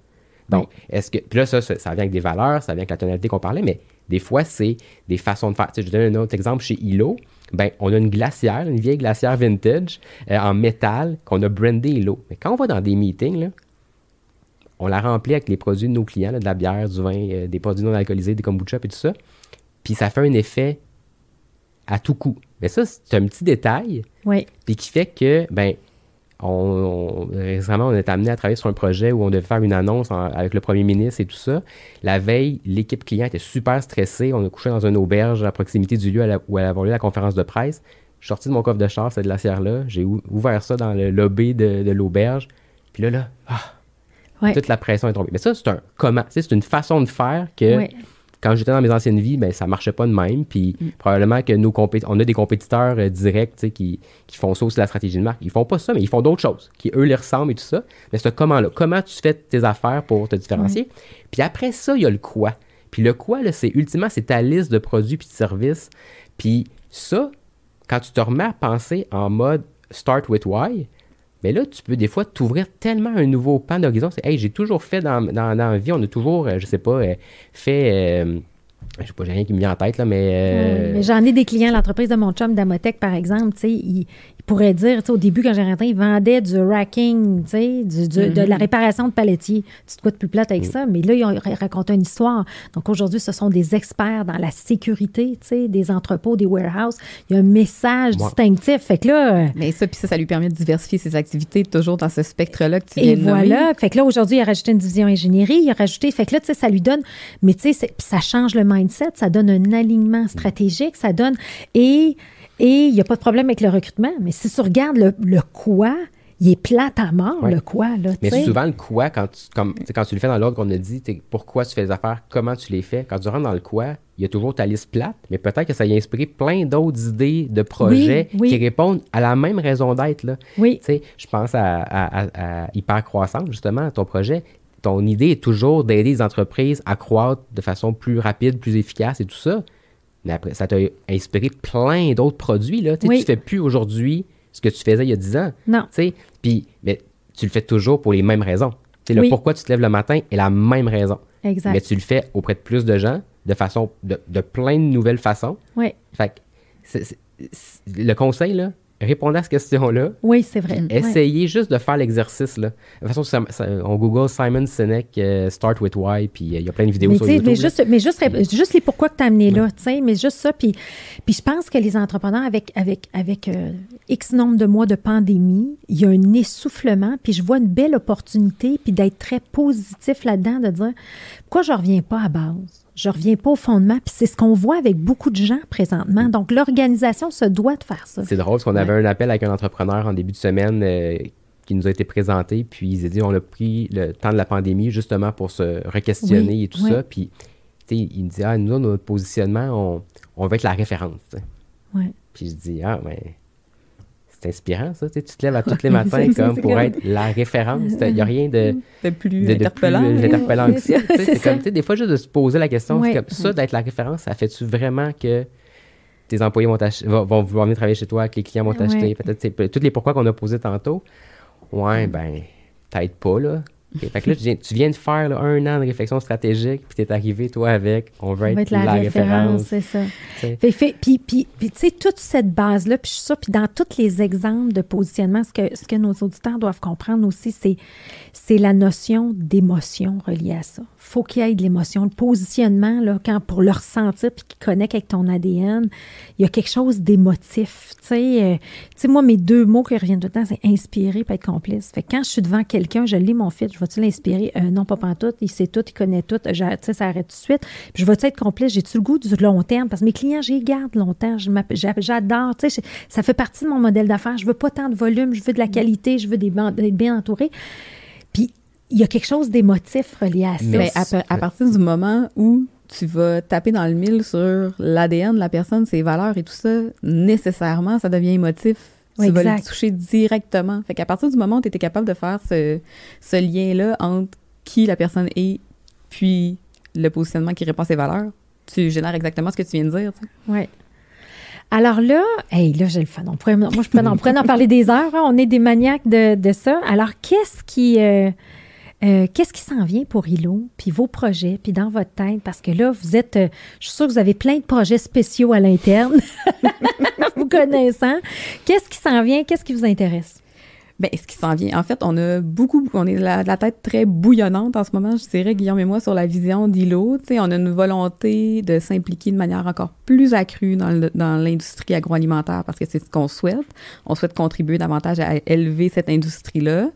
Donc, est-ce que. Puis là, ça, ça, vient avec des valeurs, ça vient avec la tonalité qu'on parlait, mais des fois, c'est des façons de faire. Tu sais, je donne un autre exemple chez Hilo. Ben, on a une glacière, une vieille glacière vintage euh, en métal qu'on a brandé Hilo. Mais quand on va dans des meetings, là, on la remplit avec les produits de nos clients, de la bière, du vin, euh, des produits non alcoolisés, des kombucha et tout ça. Puis ça fait un effet à tout coup. Mais ça, c'est un petit détail. Oui. Puis qui fait que, ben, on, récemment, on est amené à travailler sur un projet où on devait faire une annonce avec le premier ministre et tout ça. La veille, l'équipe client était super stressée. On a couché dans une auberge à proximité du lieu où elle avait lieu la conférence de presse. Je suis sorti de mon coffre de char, cette glacière-là. J'ai ouvert ça dans le lobby de, l'auberge. Puis là, là, ah, toute la pression est tombée. Mais ça, c'est un comment. C'est une façon de faire que quand j'étais dans mes anciennes vies, ben, ça marchait pas de même. Puis mm. probablement que nos on a des compétiteurs euh, directs qui, qui font ça aussi la stratégie de marque. Ils font pas ça, mais ils font d'autres choses qui, eux, les ressemblent et tout ça. Mais c'est comment-là. Comment tu fais tes affaires pour te différencier? Puis après ça, il y a le quoi. Puis le quoi, là, c'est ultimement, c'est ta liste de produits puis de services. Puis ça, quand tu te remets à penser en mode start with why, mais là, tu peux des fois t'ouvrir tellement un nouveau pan d'horizon. C'est, hey, j'ai toujours fait dans, dans, dans, la vie, on a toujours, euh, je sais pas, euh, fait. Euh, je sais pas, j'ai rien qui me vient en tête, là, mais. mais j'en ai des clients, l'entreprise de mon chum d'Amotech, par exemple, tu sais, ils, pourrait dire, au début, quand j'ai rentré, ils vendaient du racking, du, de la mhm. réparation de palettiers. Tu te quoi de plus plate avec ça? Mais là, ils ont raconté une histoire. Donc, aujourd'hui, ce sont des experts dans la sécurité, des entrepôts, des warehouses. Il y a un message distinctif. Fait que là... Euh, Mais ça, puis ça, ça lui permet de diversifier ses activités toujours dans ce spectre-là que tu viens Et voilà. Fait que là, aujourd'hui, il a rajouté une division ingénierie. Il a rajouté... Fait que là, tu sais, ça lui donne... Mais tu sais, ça change le mindset. Ça donne un alignement stratégique. Ça donne... Et et il n'y a pas de problème avec le recrutement. Mais si tu regardes le, quoi, il est plat à mort, le quoi. Là, mais souvent, le quoi, quand tu, comme, quand tu le fais dans l'ordre qu'on a dit, pourquoi tu fais les affaires, comment tu les fais, quand tu rentres dans le quoi, il y a toujours ta liste plate, mais peut-être que ça y a inspiré plein d'autres idées de projets qui répondent à la même raison d'être. Oui. je pense à, à, Hyper Croissance, justement, ton projet. Ton idée est toujours d'aider les entreprises à croître de façon plus rapide, plus efficace et tout ça. Mais après, ça t'a inspiré plein d'autres produits. Là. Tu ne fais plus aujourd'hui ce que tu faisais il y a 10 ans. Non. Puis, mais tu le fais toujours pour les mêmes raisons. Le pourquoi tu te lèves le matin est la même raison. Exact. Mais tu le fais auprès de plus de gens, de façon, de, de plein de nouvelles façons. Oui. Fait que le conseil, là, répondez à cette question-là. Oui, c'est vrai. Essayez juste de faire l'exercice. Là. De toute façon, on Google Simon Sinek euh, Start with Why, puis euh, il y a plein de vidéos sur YouTube. Mais, juste, mais juste, juste, les pourquoi que tu as amené là, tu sais, mais juste ça. Puis, puis je pense que les entrepreneurs, avec, avec, avec euh, X nombre de mois de pandémie, il y a un essoufflement, puis je vois une belle opportunité, puis d'être très positif là-dedans, de dire pourquoi je ne reviens pas à base? Je reviens pas au fondement. Puis c'est ce qu'on voit avec beaucoup de gens présentement. Donc, l'organisation se doit de faire ça. C'est drôle parce qu'on avait un appel avec un entrepreneur en début de semaine euh, qui nous a été présenté. Puis, il a dit on a pris le temps de la pandémie justement pour se re-questionner et tout ça. Puis, il me dit ah, nous, notre positionnement, on, on veut être la référence. Ouais. Puis, je dis ah, mais c'est inspirant, ça. Tu, te lèves à tous les matins comme pour être la référence. Il n'y a rien de, de plus interpellant, que ça. C'est comme, des fois, juste de se poser la question, comme ça, d'être la référence, ça fait-tu vraiment que tes employés vont, vont, vont vouloir venir travailler chez toi, que les clients vont t'acheter? Peut-être, toutes les pourquoi qu'on a posés tantôt. Ouais, ben, t'aides pas, là. Fait que là, tu viens, de faire un an de réflexion stratégique, puis tu es arrivé, toi, avec on veut être, la, référence. C'est ça. puis, puis, tu sais, toute cette base-là, puis ça, puis dans tous les exemples de positionnement, ce que, ce que nos auditeurs doivent comprendre aussi, c'est, c'est la notion d'émotion reliée à ça. faut qu'il y ait de l'émotion. Le positionnement, là, quand pour le ressentir, puis qu'il connecte avec ton ADN, il y a quelque chose d'émotif. Tu sais, euh, moi, mes deux mots qui reviennent tout le temps, c'est inspirer et être complice. Fait que quand je suis devant quelqu'un, je lis mon fit, je vais-tu l'inspirer? Euh, non, pas tout. Il sait tout, il connaît tout. Tu sais, ça arrête tout de suite. Puis je vais-tu être complice? J'ai-tu le goût du long terme? Parce que mes clients, j'y garde longtemps. J'adore. Tu sais, ça fait partie de mon modèle d'affaires. Je veux pas tant de volume, je veux de la qualité, je veux des, être bien entouré. Puis il y a quelque chose d'émotif relié à ça. Mais à, partir du moment où tu vas taper dans le mille sur l'ADN de la personne, ses valeurs et tout ça, nécessairement, ça devient émotif tu vas le toucher directement. Fait qu'à partir du moment où tu étais capable de faire ce, ce lien-là entre qui la personne est, puis le positionnement qui répond à ses valeurs, tu génères exactement ce que tu viens de dire. Oui. Alors là, hey, là, j'ai le fun. moi, je pourrais, en, en parler des heures. Hein. On est des maniaques de, de ça. Alors, qu'est-ce qui, euh, euh, qu'est-ce qui s'en vient pour ILO, puis vos projets, puis dans votre tête? Parce que là, vous êtes, euh, je suis sûre que vous avez plein de projets spéciaux à l'interne, vous connaissant. Qu'est-ce qui s'en vient? Qu'est-ce qui vous intéresse? Ben, ce qui s'en vient, en fait, on a beaucoup, on est la, la, tête très bouillonnante en ce moment, je dirais, Guillaume et moi, sur la vision d'ILO. Tu sais, on a une volonté de s'impliquer de manière encore plus accrue dans, dans l'industrie agroalimentaire parce que c'est ce qu'on souhaite. On souhaite contribuer davantage à élever cette industrie-là.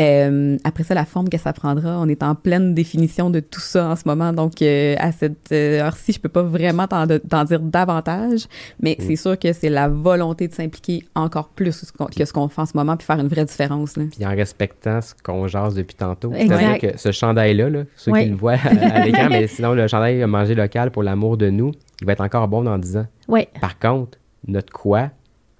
Euh, après ça, la forme que ça prendra, on est en pleine définition de tout ça en ce moment. Donc, euh, à cette euh, heure-ci, je peux pas vraiment t'en, dire davantage, mais mm. c'est sûr que c'est la volonté de s'impliquer encore plus que ce qu'on fait en ce moment puis faire une différence. Là. Puis en respectant ce qu'on jase depuis tantôt. C'est-à-dire que ce chandail-là, là, ceux qui le voient à, l'écran, mais sinon, le chandail a mangé local pour l'amour de nous, il va être encore bon dans 10 ans. Oui. Par contre, notre quoi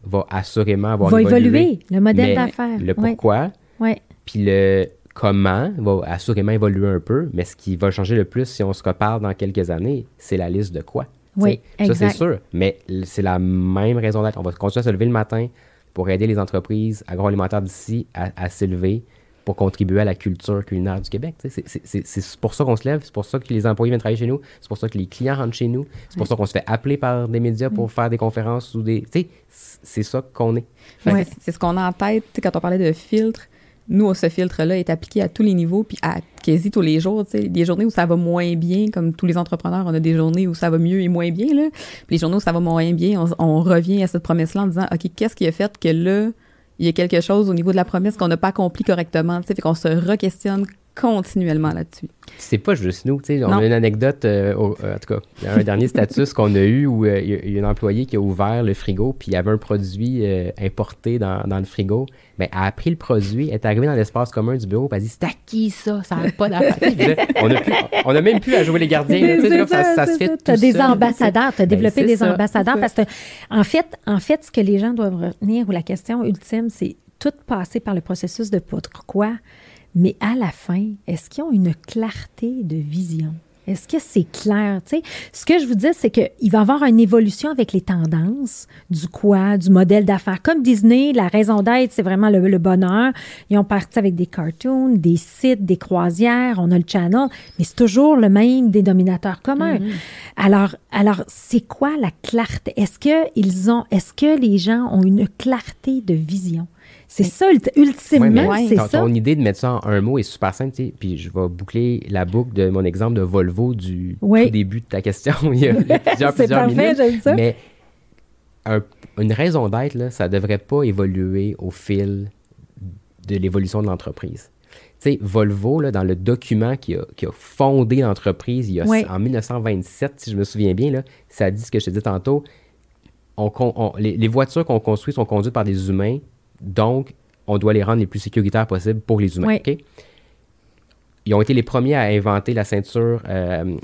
va assurément avoir va évoluer. le modèle d'affaires. Le pourquoi, ouais. puis le comment va assurément évoluer un peu, mais ce qui va changer le plus si on se reparle dans quelques années, c'est la liste de quoi. Oui, Ça, c'est sûr. Mais c'est la même raison d'être. On va continuer à se lever le matin, pour aider les entreprises agroalimentaires d'ici à, s'élever pour contribuer à la culture culinaire du Québec. C'est pour ça qu'on se lève, c'est pour ça que les employés viennent travailler chez nous, c'est pour ça que les clients rentrent chez nous, c'est pour ça qu'on se fait appeler par des médias pour faire des conférences ou des... C'est ça qu'on est. C'est ce qu'on a en tête quand on parlait de filtre nous, ce filtre-là est appliqué à tous les niveaux, puis à quasi tous les jours. Tu sais, des journées où ça va moins bien, comme tous les entrepreneurs, on a des journées où ça va mieux et moins bien. Là. Puis les journées où ça va moins bien, on, revient à cette promesse-là en disant, OK, qu'est-ce qui a fait que là, il y a quelque chose au niveau de la promesse qu'on n'a pas accompli correctement. Fait qu'on se re-questionne continuellement là-dessus. C'est pas juste nous, tu sais. On a une anecdote, euh, euh, en tout cas, un dernier status qu'on a eu où euh, il y a un employé qui a ouvert le frigo, puis il y avait un produit importé dans, dans, le frigo. Mais elle a pris le produit, elle est arrivée dans l'espace commun du bureau, puis elle a dit C'est à qui ça? Ça n'a pas d'affaire. on, a on a même plus à jouer les gardiens. ça, ça, se fait. Tu as des ambassadeurs, tu as ben, développé des ambassadeurs parce que, en fait, en fait, ce que les gens doivent retenir, ou la question ultime, c'est tout passer par le processus de pourquoi mais à la fin, est-ce qu'ils ont une clarté de vision? Est-ce que c'est clair? sais, ce que je vous dis, c'est qu'il va y avoir une évolution avec les tendances du quoi, du modèle d'affaires. Comme Disney, la raison d'être, c'est vraiment le, bonheur. Ils ont parti avec des cartoons, des sites, des croisières, on a le channel, mais c'est toujours le même dénominateur commun. Mm-hmm. Alors, alors c'est quoi la clarté? Est-ce que ils ont, est-ce que les gens ont une clarté de vision? C'est ça, ultimement, c'est ça. Ton idée de mettre ça en un mot est super simple, puis je vais boucler la boucle de mon exemple de Volvo du début de ta question, il y a plusieurs, plusieurs minutes. Ça. Mais une raison d'être, ça ne devrait pas évoluer au fil de l'évolution de l'entreprise. Tu sais, Volvo, là, dans le document qui a, qui a fondé l'entreprise en 1927, si je me souviens bien, là, ça dit ce que je te dis tantôt. On, les, les, voitures qu'on construit sont conduites par des humains donc, on doit les rendre les plus sécuritaires possibles pour les humains. Ils ont été les premiers à inventer la ceinture euh,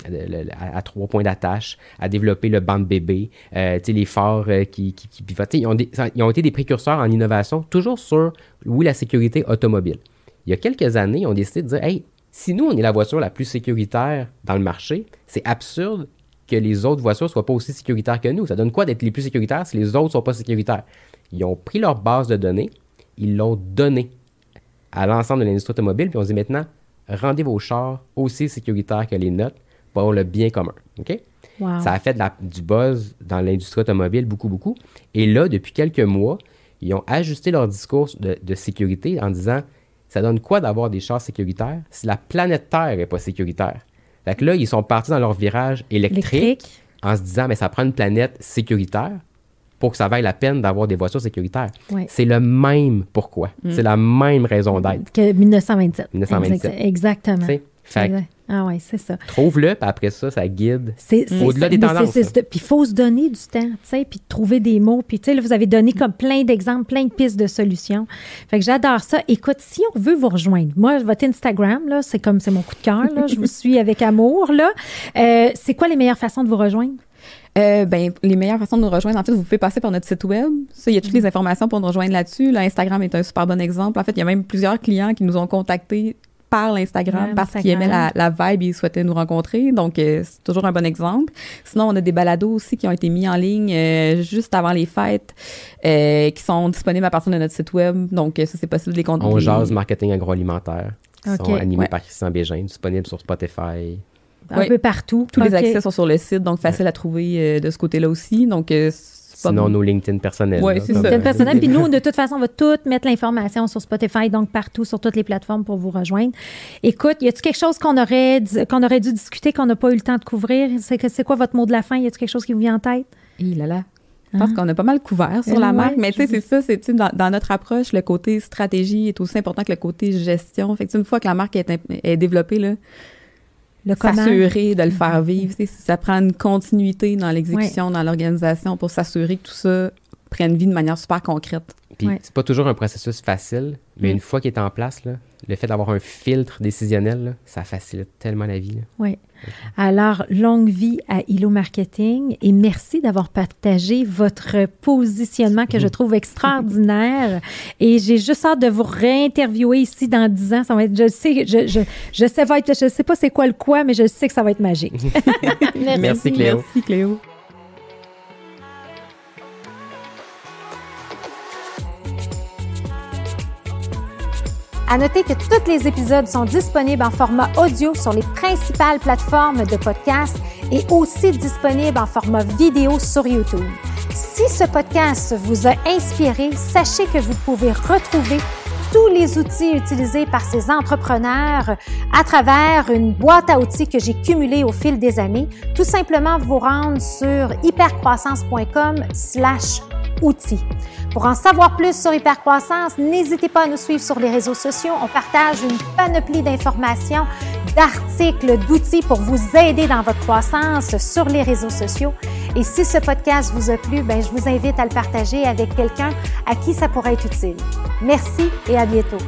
à, trois points d'attache, à développer le banc de bébé, euh, les phares euh, qui, qui, pivotent. Ils ont, ils ont, été des précurseurs en innovation, toujours sur, oui, la sécurité automobile. Il y a quelques années, ils ont décidé de dire, hey, si nous, on est la voiture la plus sécuritaire dans le marché, c'est absurde que les autres voitures ne soient pas aussi sécuritaires que nous. Ça donne quoi d'être les plus sécuritaires si les autres ne sont pas sécuritaires? Ils ont pris leur base de données, ils l'ont donnée à l'ensemble de l'industrie automobile, puis on dit maintenant, rendez vos chars aussi sécuritaires que les nôtres pour le bien commun. OK? Ça a fait du buzz dans l'industrie automobile beaucoup, beaucoup. Et là, depuis quelques mois, ils ont ajusté leur discours de, sécurité en disant ça donne quoi d'avoir des chars sécuritaires si la planète Terre n'est pas sécuritaire? Fait que là, ils sont partis dans leur virage électrique, en se disant mais ça prend une planète sécuritaire pour que ça vaille la peine d'avoir des voitures sécuritaires. C'est le même pourquoi. Mm. C'est la même raison d'être. Que 1927. 1927. Exactement. ah oui, c'est ça. Trouve-le, puis après ça, ça guide au-delà des tendances. Puis il faut se donner du temps, tu sais, puis trouver des mots. Puis, tu sais, vous avez donné comme plein d'exemples, plein de pistes de solutions. Fait que j'adore ça. Écoute, si on veut vous rejoindre, moi, votre Instagram, là, c'est comme, c'est mon coup de cœur, là. je vous suis avec amour, là. Euh, c'est quoi les meilleures façons de vous rejoindre? Euh, ben, les meilleures façons de nous rejoindre, en fait, vous pouvez passer par notre site web. Ça, il y a toutes les informations pour nous rejoindre là-dessus. Là, Instagram est un super bon exemple. En fait, il y a même plusieurs clients qui nous ont contactés par l'Instagram parce qu'ils aimaient la, la, vibe et ils souhaitaient nous rencontrer. Donc, euh, c'est toujours un bon exemple. Sinon, on a des balados aussi qui ont été mis en ligne euh, juste avant les fêtes, euh, qui sont disponibles à partir de notre site web. Donc, ça, c'est possible de les On jase marketing agroalimentaire. Ils sont animés par Christian Bégin, disponibles sur Spotify. Un peu partout. Tous les accès sont sur le site, donc facile à trouver de ce côté-là aussi. Donc, Sinon, nos LinkedIn personnels. Oui, c'est ça. LinkedIn personnel. Puis nous, de toute façon, on va tout mettre l'information sur Spotify, donc partout, sur toutes les plateformes pour vous rejoindre. Écoute, y a-t-il quelque chose qu'on aurait, qu'on aurait dû discuter, qu'on n'a pas eu le temps de couvrir? C'est, c'est quoi votre mot de la fin? Y a-t-il quelque chose qui vous vient en tête? Il là là. Je pense hein? qu'on a pas mal couvert sur la marque, mais tu sais, c'est ça, c'est dans, dans, notre approche, le côté stratégie est aussi important que le côté gestion. Fait que une fois que la marque est, est développée, là, s'assurer de le faire vivre. Ça prend une continuité dans l'exécution, dans l'organisation pour s'assurer que tout ça prenne vie de manière super concrète. Puis c'est pas toujours un processus facile, mais mm. une fois qu'il est en place, là, le fait d'avoir un filtre décisionnel, ça facilite tellement la vie. Oui. Alors, longue vie à ILO Marketing et merci d'avoir partagé votre positionnement que je trouve extraordinaire. Et j'ai juste hâte de vous réinterviewer ici dans 10 ans. Ça va être, je sais, je, je, je sais, va être, je sais pas c'est quoi le quoi, mais je sais que ça va être magique. merci. merci Cléo. Merci Cléo. À noter que tous les épisodes sont disponibles en format audio sur les principales plateformes de podcast et aussi disponibles en format vidéo sur YouTube. Si ce podcast vous a inspiré, sachez que vous pouvez retrouver tous les outils utilisés par ces entrepreneurs à travers une boîte à outils que j'ai cumulée au fil des années. Tout simplement vous rendre sur hypercroissance.com slash outils. Pour en savoir plus sur Hypercroissance, n'hésitez pas à nous suivre sur les réseaux sociaux. On partage une panoplie d'informations, d'articles, d'outils pour vous aider dans votre croissance sur les réseaux sociaux. Et si ce podcast vous a plu, ben, je vous invite à le partager avec quelqu'un à qui ça pourrait être utile. Merci et à kayak gitu.